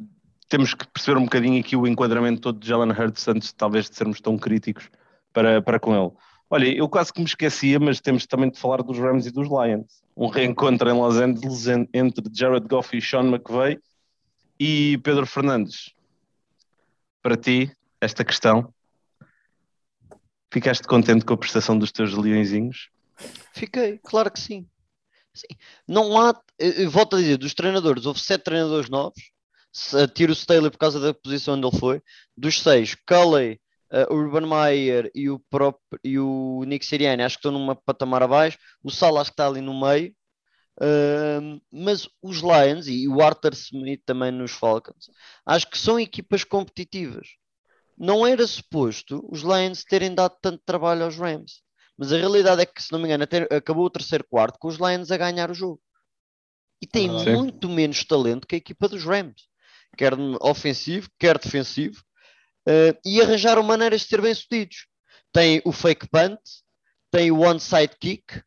temos que perceber um bocadinho aqui o enquadramento todo de Jalen Hurts antes talvez de sermos tão críticos para, para com ele. Olha, eu quase que me esquecia, mas temos também de falar dos Rams e dos Lions. Um reencontro em Los Angeles entre Jared Goff e Sean McVay e Pedro Fernandes. Para ti, esta questão, ficaste contente com a prestação dos teus leõezinhos? Fiquei, claro que sim. Sim. Não há, volto a dizer, dos treinadores, houve sete treinadores novos, tiro o Staley por causa da posição onde ele foi. Dos seis, Culley, uh, Urban Meyer e o, próprio, e o Nick Sirianni acho que estão numa patamar abaixo. O Sala acho que está ali no meio. Uh, mas os Lions e o Arthur Smith também nos Falcons, acho que são equipas competitivas. Não era suposto os Lions terem dado tanto trabalho aos Rams. Mas a realidade é que, se não me engano, até acabou o terceiro quarto com os Lions a ganhar o jogo. E tem muito menos talento que a equipa dos Rams, quer ofensivo, quer defensivo, uh, e arranjaram maneiras de ser bem-sucedidos. Tem o fake punt, tem o onside kick,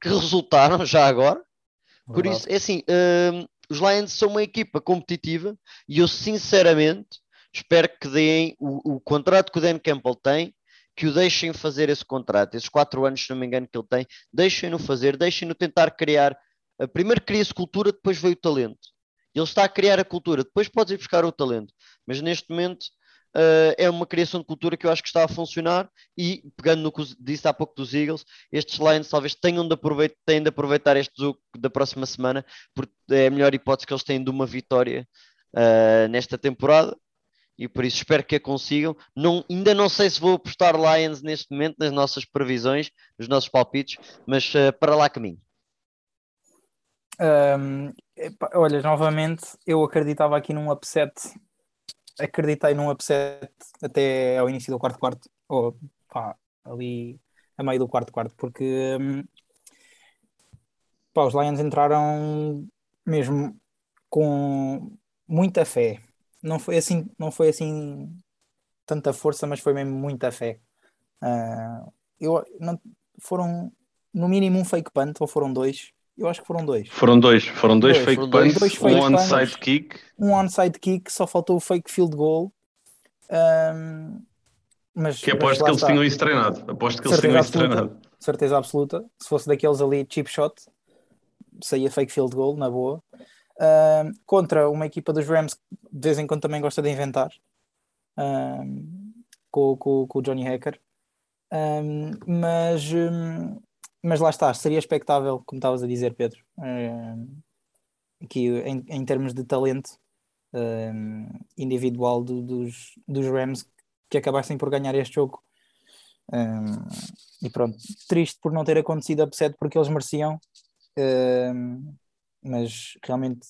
que resultaram já agora. Por isso, é assim, uh, os Lions são uma equipa competitiva e eu sinceramente espero que deem o, o contrato que o Dan Campbell tem que o deixem fazer esse contrato, esses quatro anos, se não me engano, que ele tem, deixem-no fazer, deixem-no tentar criar. Primeiro cria-se cultura, depois veio o talento. Ele está a criar a cultura, depois podes ir buscar o talento. Mas neste momento uh, é uma criação de cultura que eu acho que está a funcionar e, pegando no que disse há pouco dos Eagles, estes Lions talvez tenham de, de aproveitar este jogo da próxima semana, porque é a melhor hipótese que eles têm de uma vitória uh, nesta temporada e por isso espero que a consigam. Não, ainda não sei se vou apostar Lions neste momento nas nossas previsões, nos nossos palpites, mas uh, para lá caminho. Um, olha, novamente, eu acreditava aqui num upset, acreditei num upset até ao início do quarto quarto, ou pá, ali a meio do quarto quarto, porque um, pá, os Lions entraram mesmo com muita fé não foi assim, não foi assim tanta força, mas foi mesmo muita fé. Uh, eu, não, foram no mínimo um fake punt, ou foram dois? Eu acho que foram dois. Foram dois, foram dois, dois fake foram punts, dois um onside kick. Um onside kick, só faltou o fake field goal. Um, mas, que aposto que eles tinham isso treinado. Aposto que eles tinham isso treinado. Certeza absoluta. Se fosse daqueles ali chip shot, saía fake field goal, na boa uh, contra uma equipa dos Rams que de vez em quando também gosta de inventar, uh, com, com, com, o Johnny Hacker. Mas, um, mas lá está, seria expectável, como estavas a dizer, Pedro, aqui em, em, termos de talento individual do, dos, dos Rams que acabassem por ganhar este jogo. E pronto, triste por não ter acontecido upset porque eles mereciam, um, mas realmente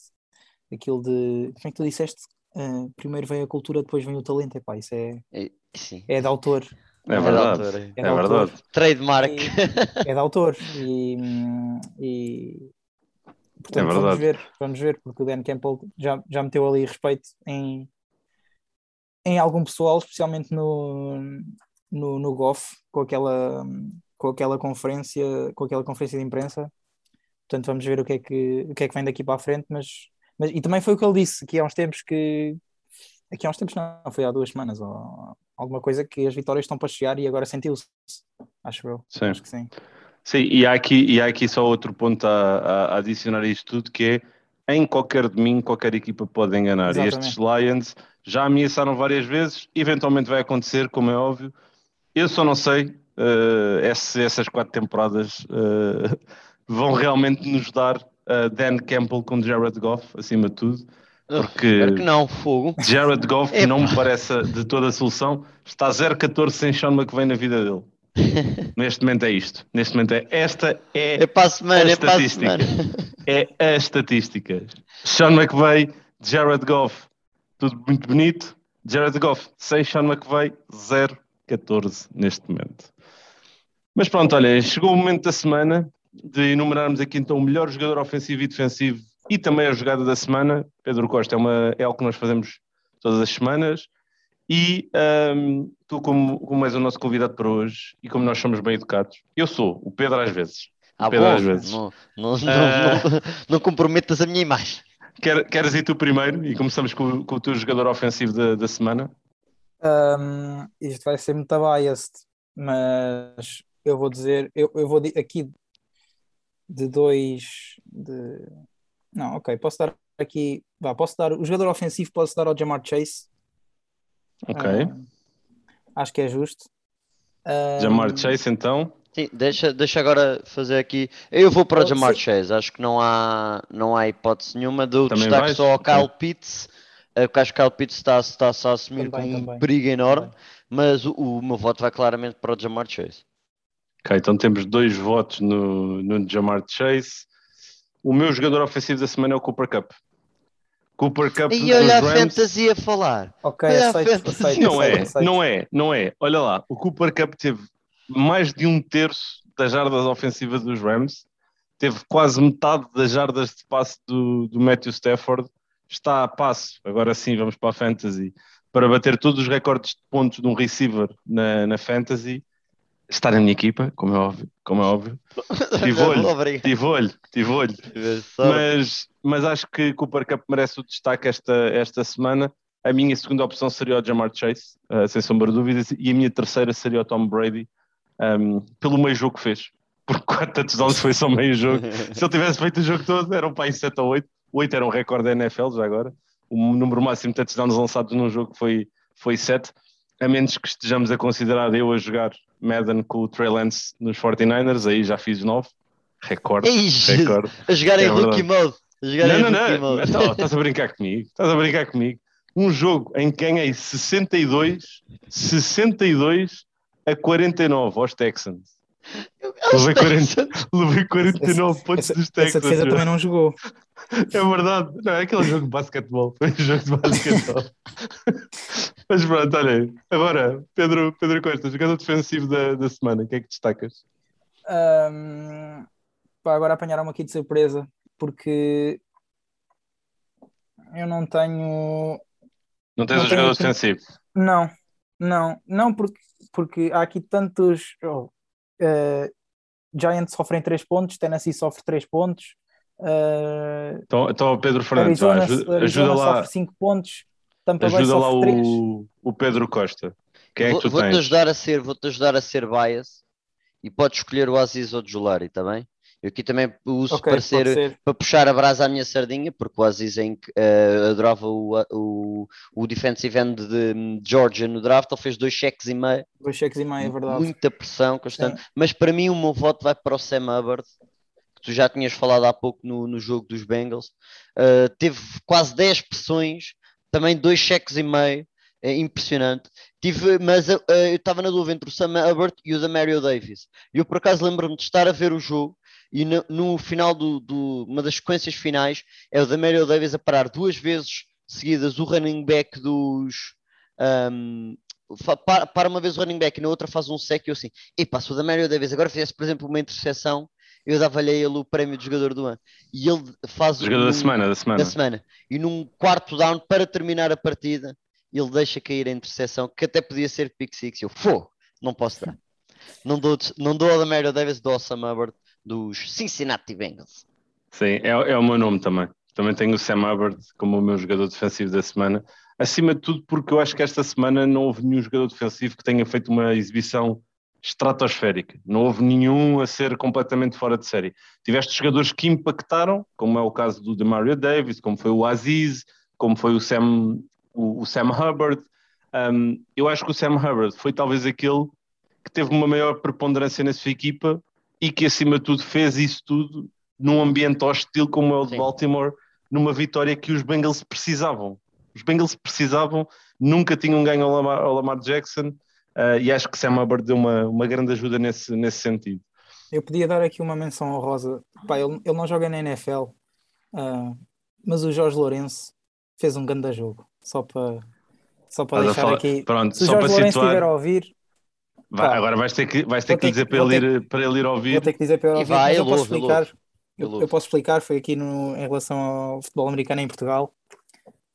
aquilo de. Como é que tu disseste? Uh, primeiro vem a cultura, depois vem o talento. Epá, isso é, é, é de autor. É verdade, é, é, é verdade. Trademark. E, é de autor. E, e portanto, é vamos ver, vamos ver, porque o Dan Campbell já, já meteu ali respeito em, em algum pessoal, especialmente no, no, no Goff, com aquela, com aquela conferência, com aquela conferência de imprensa Portanto, vamos ver o que é que, o que, é que vem daqui para a frente. Mas, mas, e também foi o que ele disse, que há uns tempos que. Aqui há uns tempos não, foi há duas semanas, ou alguma coisa que as vitórias estão para chegar e agora sentiu-se. Acho eu. Sim. Acho que sim. Sim, e há aqui, e há aqui só outro ponto a, a, a adicionar a isto tudo, que é em qualquer domingo, qualquer equipa pode enganar. Exatamente. E estes Lions já ameaçaram várias vezes, eventualmente vai acontecer, como é óbvio. Eu só não sei uh, essas quatro temporadas uh, vão realmente nos dar uh, Dan Campbell com Jared Goff, acima de tudo. Porque que não, fogo. Jared Goff não me parece de toda a solução. Está 0-14 sem Sean McVay na vida dele. *laughs* Neste momento é isto. Neste momento é esta é, é a semana, a estatística. É, é a estatística. Sean McVay, Jared Goff, tudo muito bonito. Jared Goff, sem Sean McVay, 0-14 neste momento. Mas pronto, olha, chegou o momento da semana de enumerarmos aqui então o melhor jogador ofensivo e defensivo e também a jogada da semana. Pedro Costa é, uma, é algo que nós fazemos todas as semanas. E um, tu, como, como és o nosso convidado para hoje e como nós somos bem educados, eu sou o Pedro às vezes. Ah, Pedro bom, às vezes. Não, não, uh... não, não, comprometas a minha imagem. Quer, queres ir tu primeiro e começamos com, com o teu jogador ofensivo da, da semana? Um, isto vai ser muito biased, mas eu vou dizer, eu, eu vou aqui de dois. De... Não, ok, posso dar aqui. Vá, posso dar. O jogador ofensivo posso dar ao Jamar Chase. Ok. Uh, acho que é justo. Uh, Jamar Chase, então. Sim, deixa, deixa agora fazer aqui. Eu vou para o Jamar sim. Chase, acho que não há, não há hipótese nenhuma. Dou também destaque vais? só ao Kyle Pitts, eh, porque acho que Kyle Pitts está, está, está a assumir também, com um também. perigo enorme, também. mas o, o meu voto vai claramente para o Jamar Chase. Ok, então temos dois votos no, no Jamar Chase. o meu jogador ofensivo da semana é o Cooper Cup. Cooper Cup e olha a Rams... fantasy a falar. Ok, aceito, aceito, não é, aceito. não é, não é. Olha lá, o Cooper Cup teve mais de um terço das jardas ofensivas dos Rams, teve quase metade das jardas de passe do, do Matthew Stafford, está a passo, agora sim vamos para a fantasy, para bater todos os recordes de pontos de um receiver na, na fantasy, está na minha equipa, como é óbvio, como é óbvio. Tive olho, tive olho, tive olho. Mas, mas acho que Cooper Cup merece o destaque esta, esta semana. A minha segunda opção seria o Jamar Chase, uh, sem sombra de dúvidas, e a minha terceira seria o Tom Brady, um, pelo meio jogo que fez. Porque quatro touchdowns foi só meio jogo. *laughs* Se ele tivesse feito o jogo todo, eram para em 7 ou 8. 8 era um recorde da NFL já agora. O número máximo de touchdowns lançados num jogo foi, foi 7. A menos que estejamos a considerar eu a jogar Madden com o Trey Lance nos 49ers, aí já fiz 9. Recorde. recorde. A jogar em é rookie mode. A jogar não, em não, não. Mode. Então, estás a brincar comigo. Estás a brincar comigo. Um jogo em que ganhei 62, 62 a 49 aos Texans. Levei, 40, levei 49 essa, pontos dos Texans. Essa defesa também não jogou. É verdade. Não, é aquele jogo de basquetebol. Foi *laughs* um jogo de basquetebol. *laughs* Mas pronto, olha aí. Agora, Pedro, Pedro Costa, jogador defensivo da, da semana, o que é que destacas? Um, pá, agora apanharam-me aqui de surpresa, porque eu não tenho. Não tens não um jogador defensivo? Não, não, não, porque, porque há aqui tantos. Oh, uh, Giants sofrem 3 pontos, Tennessee sofre 3 pontos. Uh, então, então, Pedro Fernandes, Arizona, ajuda, ajuda lá. sofre 5 pontos. Tampa ajuda lá o, o, Pedro Costa. Quem é que tu vou, tens? Vou-te ajudar, a ser, vou ajudar a ser bias e podes escolher o Aziz ou o Jolari, está bem? Eu aqui também uso okay, para, ser, ser, para puxar a brasa à minha sardinha, porque o Aziz em, uh, adorava o, o, o defensive end de Georgia no draft, ele fez dois cheques e meio. Dois cheques e meio, é verdade. Muita pressão constante. Sim. Mas para mim o meu voto vai para o Sam Hubbard, que tu já tinhas falado há pouco no, no jogo dos Bengals. Uh, teve quase 10 pressões, também dois cheques e meio. É impressionante. Tive, mas uh, eu estava na dúvida entre o Sam Hubbard e o da Mario Davis. E eu por acaso lembro-me de estar a ver o jogo e no, no final do, do, uma das sequências finais é o da Mario Davis a parar duas vezes seguidas o running back dos um, para, para, uma vez o running back e na outra faz um sec e eu assim, epá, se o da Mario Davis agora fizesse por exemplo uma interseção eu dava-lhe a ele o prémio de jogador do ano e ele faz jogador da semana, da semana da semana e num quarto down para terminar a partida ele deixa cair a interseção que até podia ser pick six eu, fô, não posso dar não dou, não dou a da Mario Davis, dou ao Sam Hubbard dos Cincinnati Bengals. Sim, é, é o meu nome também. Também tenho o Sam Hubbard como o meu jogador defensivo da semana. Acima de tudo, porque eu acho que esta semana não houve nenhum jogador defensivo que tenha feito uma exibição estratosférica. Não houve nenhum a ser completamente fora de série. Tiveste jogadores que impactaram, como é o caso do Demario Davis, como foi o Aziz, como foi o Sam, o, o Sam Hubbard. Um, eu acho que o Sam Hubbard foi talvez aquele que teve uma maior preponderância na sua equipa e que acima de tudo fez isso tudo num ambiente hostil como é o de Sim. Baltimore, numa vitória que os Bengals precisavam. Os Bengals precisavam, nunca tinham ganho ao Lamar, ao Lamar Jackson uh, e acho que Sam Hubbard deu uma, uma grande ajuda nesse, nesse sentido. Eu podia dar aqui uma menção ao Rosa. Pá, ele, ele não joga na NFL, uh, ah, mas o Jorge Lourenço fez um grande jogo. Só para só para deixar aqui. Pronto, Se o Jorge Lourenço situar... estiver a ouvir, Vai, agora vais ter que, vais ter que, dizer para ele, ir, para ele ir ouvir. Vou ter que dizer para ele ouvir, vai, mas eu, posso explicar. Eu, eu, posso explicar, foi aqui no, em relação ao futebol americano em Portugal,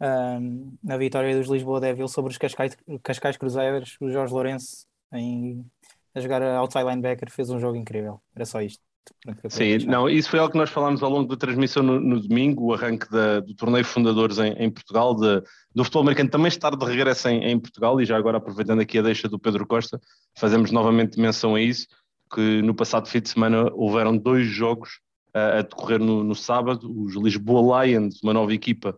um, na vitória dos Lisboa Devil sobre os Cascais, Cascais Cruzeiros, o Jorge Lourenço em, a jogar outside linebacker fez um jogo incrível. Era só isto. Sim, não, isso foi algo que nós falámos ao longo da transmissão no, no domingo, o arranque da, do torneio Fundadores em, em Portugal, de, do futebol americano também estar de regresso em, em, Portugal, e já agora aproveitando aqui a deixa do Pedro Costa, fazemos novamente menção a isso, que no passado fim de semana houveram dois jogos uh, a decorrer no, no, sábado, os Lisboa Lions, uma nova equipa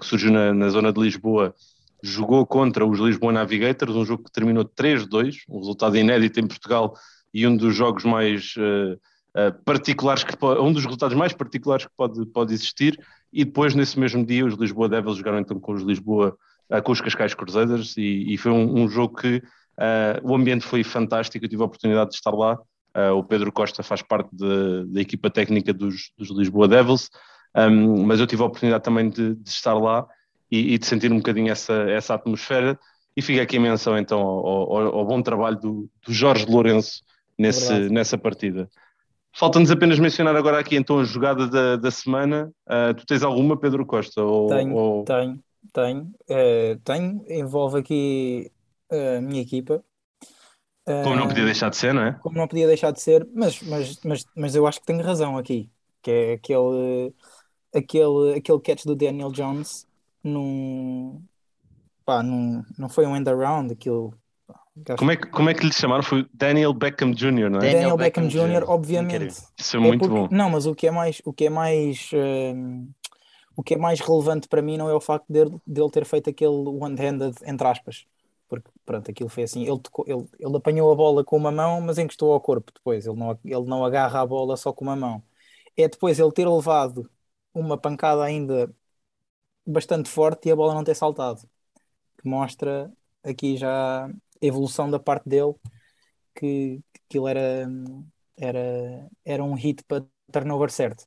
que surgiu na, na, zona de Lisboa, jogou contra os Lisboa Navigators, um jogo que terminou 3-2, um resultado inédito em Portugal e um dos jogos mais... Uh, eh, particulares que um dos resultados mais particulares que pode, pode existir. E depois nesse mesmo dia os Lisboa Devils jogaram então com os Lisboa uh, com os Cascais Cruzeiros e, e foi um, um, jogo que uh, o ambiente foi fantástico, eu tive a oportunidade de estar lá. Uh, o Pedro Costa faz parte da equipa técnica dos, dos Lisboa Devils, um, mas eu tive a oportunidade também de, de estar lá e, e, de sentir um bocadinho essa, essa atmosfera. E fica aqui a menção então ao, ao, ao bom trabalho do, do Jorge Lourenço nesse, nessa partida. Falta-nos apenas mencionar agora aqui então a jogada da, da semana. Uh, tu tens alguma, Pedro Costa? Ou, tenho, ou... tenho, tenho. Uh, tenho. Envolve aqui a minha equipa. Como não podia deixar de ser, não é? Como não podia deixar de ser, mas, mas, mas, mas eu acho que tenho razão aqui, que é aquele, aquele, aquele catch do Daniel Jones num, pá, num, não foi um end around, aquilo como é, que, como é que lhe chamaram? Foi Daniel Beckham Jr., não é? Daniel, Daniel Beckham, Beckham Jr., Jr. obviamente. Isso é muito é porque, bom. Não, mas o que é mais, o que é mais, um, o que é mais relevante para mim não é o facto dele, dele ter feito aquele one-handed, entre aspas. Porque, pronto, aquilo foi assim. Ele, tocou, ele, ele apanhou a bola com uma mão, mas encostou ao corpo depois. Ele não, ele não agarra a bola só com uma mão. É depois ele ter levado uma pancada ainda bastante forte e a bola não ter saltado. Que mostra aqui já evolução da parte dele que, aquilo era, era, era um hit para turnover certo.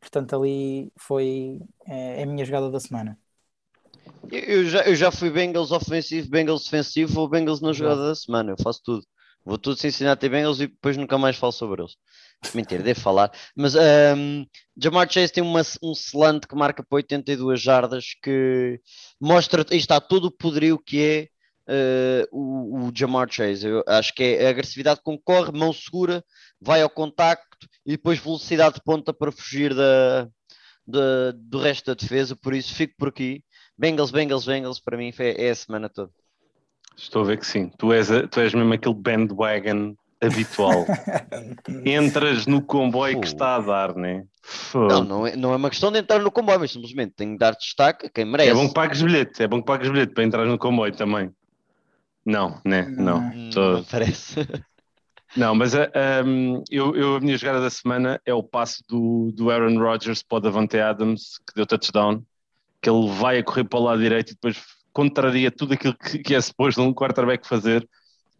Portanto, ali foi é, é, a minha jogada da semana. Eu já, eu já fui Bengals ofensivo, Bengals defensivo ou Bengals na jogada da semana. Eu faço tudo. Vou tudo se ensinar a ter Bengals e depois nunca mais falo sobre eles. Mentira, devo falar. Mas um, Jamar Chase tem uma, um slant que marca para 82 jardas que mostra, aí está todo o poderio que é uh, o, o Jamar Chase. Eu acho que é a agressividade com que corre, mão segura, vai ao contacto e depois velocidade de ponta para fugir da, da, do resto da defesa. Por isso fico por aqui. Bengals, Bengals, Bengals, para mim é, é a semana toda. Estou a ver que sim. Tu és, tu és mesmo aquele bandwagon habitual. *laughs* Entras no comboio que está a dar, né? Não, não é, não é uma questão de entrar no comboio, mas simplesmente tenho de dar destaque a quem merece. É bom que pagues bilhete, é bom que pagues bilhete para entrar no comboio também. Não, né? Não. Não, Tô... não parece. *laughs* Não, mas um, eh, ehm, eu, eu, a minha jogada da semana é o passo do, do Aaron Rodgers para o Davante Adams, que deu touchdown, que ele vai a correr para o lado direito e depois contraria tudo aquilo que, que é suposto um quarterback fazer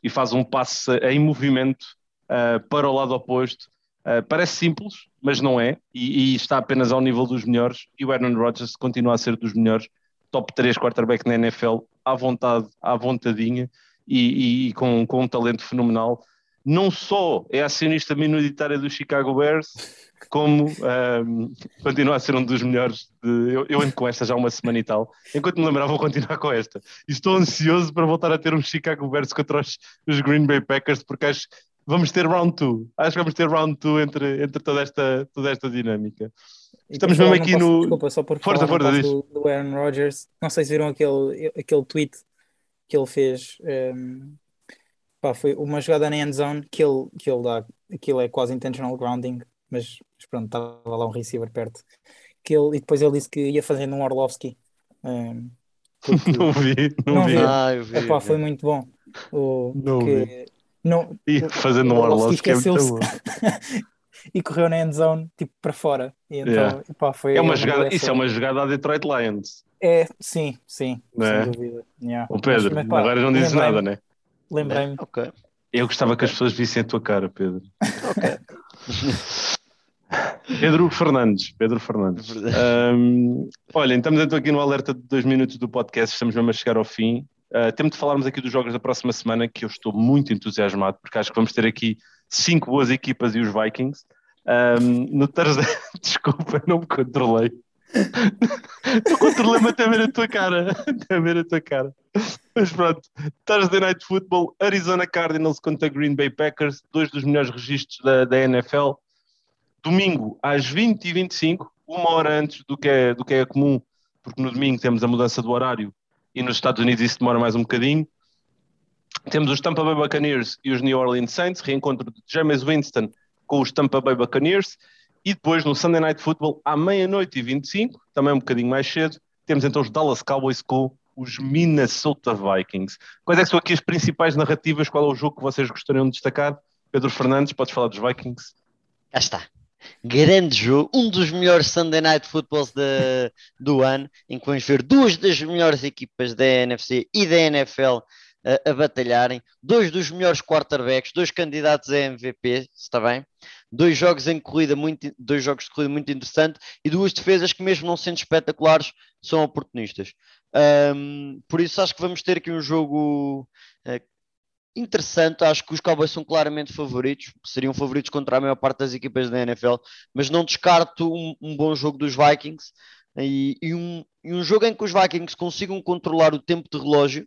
e faz um passe em movimento uh, para o lado oposto. Uh, parece simples, mas não é, e, e, está apenas ao nível dos melhores. E o Aaron Rodgers continua a ser dos melhores, top 3 quarterback na NFL, à vontade, à vontadinha e, e com, com um talento fenomenal. Não só é acionista minoritária do Chicago Bears, como um, continua a ser um dos melhores. De, eu, eu ando com esta já uma semana e tal. Enquanto me lembrar, vou continuar com esta. E estou ansioso para voltar a ter um Chicago Bears contra os, os Green Bay Packers, porque acho que vamos ter round 2. Acho que vamos ter round 2 entre, entre toda, esta, toda esta dinâmica. Estamos mesmo aqui posso, no. Desculpa, só por força, força, do, do Aaron Rodgers. Não sei se viram aquele, aquele tweet que ele fez. Um, pá, foi uma jogada na end zone que ele, que ele dá. Aquilo é quase intentional grounding, mas, mas pronto, estava lá um receiver perto. Que ele, e depois ele disse que ia fazendo um Orlovski. Um, porque... *laughs* não vi, não, não vi. vi. Ah, eu vi, Epá, foi muito bom. O, não que, vi. Não, e fazendo um Orlovski é muito bom. *laughs* e correu na end zone tipo para fora. E então, yeah. epá, foi é uma jogada, isso é uma jogada a Detroit Lions. É, sim, sim, não sem é? dúvida. Yeah. O Pedro, mas, mas, pá, agora não dizes nada, né? Lembrei-me. Ok. Eu gostava que as pessoas vissem a tua cara, Pedro. Ok. *laughs* Pedro Fernandes, Pedro Fernandes. Um, olha, estamos então aqui no alerta de dois minutos do podcast, estamos mesmo a chegar ao fim. Uh, temos de falarmos aqui dos jogos da próxima semana, que eu estou muito entusiasmado, porque acho que vamos ter aqui cinco boas equipas e os Vikings. Um, no Thursday, *laughs* desculpa, não me controlei. *laughs* não controlei-me até ver a tua cara. Até ver a tua cara. Mas pronto, Thursday Night Football, Arizona Cardinals contra Green Bay Packers, dois dos melhores registros da, da NFL. Domingo às 20h25, uma hora antes do que, é, do que é comum, porque no domingo temos a mudança do horário e nos Estados Unidos isso demora mais um bocadinho. Temos os Tampa Bay Buccaneers e os New Orleans Saints, reencontro de James Winston com os Tampa Bay Buccaneers. E depois, no Sunday Night Football, à meia-noite e 25, também um bocadinho mais cedo, temos então os Dallas Cowboys com os Minnesota Vikings. Quais é que são aqui as principais narrativas? Qual é o jogo que vocês gostariam de destacar? Pedro Fernandes, podes falar dos Vikings? Já está. Grande jogo, um dos melhores Sunday Night Footballs de, do ano, em que vamos ver duas das melhores equipas da NFC e da NFL a, a, batalharem. Dois dos melhores quarterbacks, dois candidatos a MVP, está bem? Dois jogos em corrida muito, dois jogos de corrida muito interessante e duas defesas que mesmo não sendo espetaculares são oportunistas. Um, por isso acho que vamos ter aqui um jogo uh, interessante. Acho que os Cowboys são claramente favoritos, seriam favoritos contra a maior parte das equipas da NFL, mas não descarto um, um bom jogo dos Vikings e, e, um, e um jogo em que os Vikings consigam controlar o tempo de relógio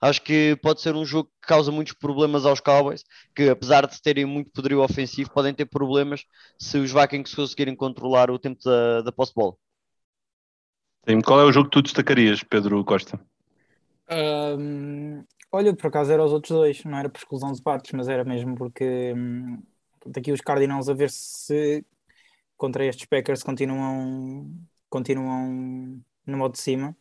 acho que pode ser um jogo que causa muitos problemas aos Cowboys, que apesar de terem muito poderio ofensivo, podem ter problemas se os Vikings conseguirem controlar o tempo da, da posse-bola. Qual é o jogo que tu destacarias, Pedro Costa? Um, olha, por acaso era os outros dois, não era por exclusão de partes, mas era mesmo porque um, daqui os Cardinals a ver se contra estes Packers continuam, continuam no modo de cima.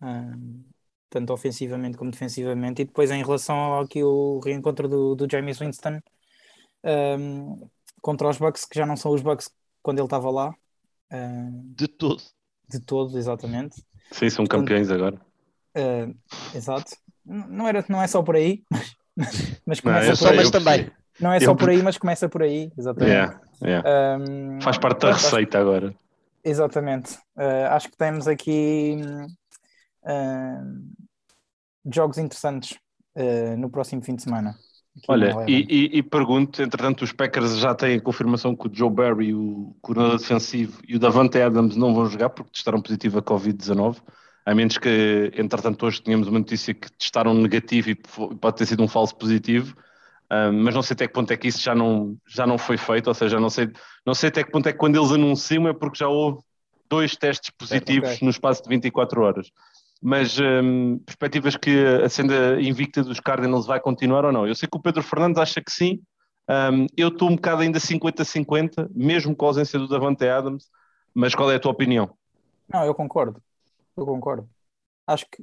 Um, tanto ofensivamente como defensivamente. E depois, em relação ao aqui o reencontro do, do James Winston um, contra os Bucks, que já não são os Bucks quando ele estava lá. Um, de todo. De todo, exatamente. Sim, são campeões agora. Uh, exato. Não, era, não é só por aí, *laughs* mas, mas começa não, por aí. Mas também. Não é só eu... por aí, mas começa por aí, exatamente. Yeah, yeah. Um, Faz parte da receita agora. Exatamente. Uh, acho que temos aqui uh, jogos interessantes uh, no próximo fim de semana. Olha, e, e, e, pergunto, entretanto, os Packers já têm a confirmação que o Joe Barry, o coordenador defensivo, e o Davante Adams não vão jogar porque testaram positivo a Covid-19, a menos que, entretanto, hoje tínhamos uma notícia que testaram negativo e pode ter sido um falso positivo, uh, mas não sei até que ponto é que isso já não, já não foi feito, ou seja, não sei, não sei até que ponto é que quando eles anunciam é porque já houve dois testes positivos é, okay. no espaço de 24 horas mas um, perspectivas que a senda invicta dos Cardinals vai continuar ou não? Eu sei que o Pedro Fernandes acha que sim, um, eu estou um bocado ainda 50-50, mesmo com a ausência do Davante Adams, mas qual é a tua opinião? Não, eu concordo, eu concordo. Acho que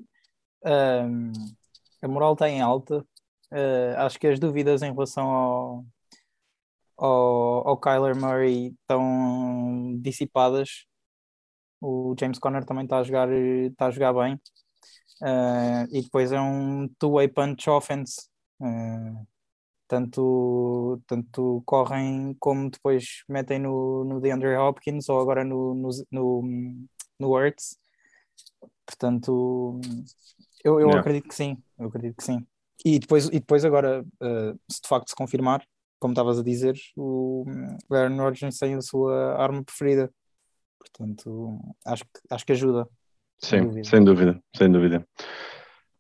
um, a moral está em alta, uh, acho que as dúvidas em relação ao, ao, ao Kyler Murray estão dissipadas o James Conner também está a jogar, está a jogar bem. Uh, e depois é um two-way punch offense. Uh, tanto, tanto correm como depois metem no, no DeAndre Hopkins ou agora no, no, no, no. Portanto, eu, eu acredito que sim. Eu acredito que sim. E depois, e depois agora, uh, se de facto se confirmar, como estavas a dizer, o Aaron Rodgers tem a sua arma preferida, Portanto, acho que, acho que ajuda. Sim, dúvida. sem dúvida, sem dúvida.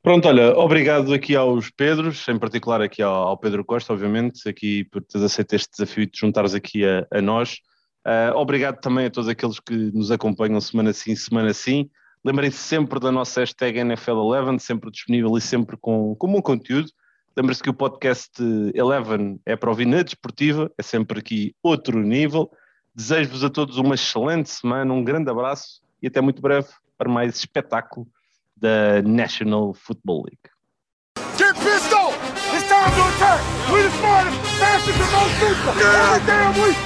Pronto, olha, obrigado aqui aos Pedros, em particular aqui ao, ao Pedro Costa, obviamente, aqui por teres aceito este desafio e te juntares aqui a, a nós. Uh, obrigado também a todos aqueles que nos acompanham semana sim, semana sim. Lembrem-se sempre da nossa hashtag NFL11, sempre disponível e sempre com, com bom conteúdo. Lembrem-se que o podcast 11 é para ouvir na desportiva, é sempre aqui outro nível. Desejo-vos a todos uma excelente semana, um grande abraço e até muito breve para mais espetáculo da National Football League. Get! It's time to attack! The smartest, fastest, and most! Yeah. Every damn week!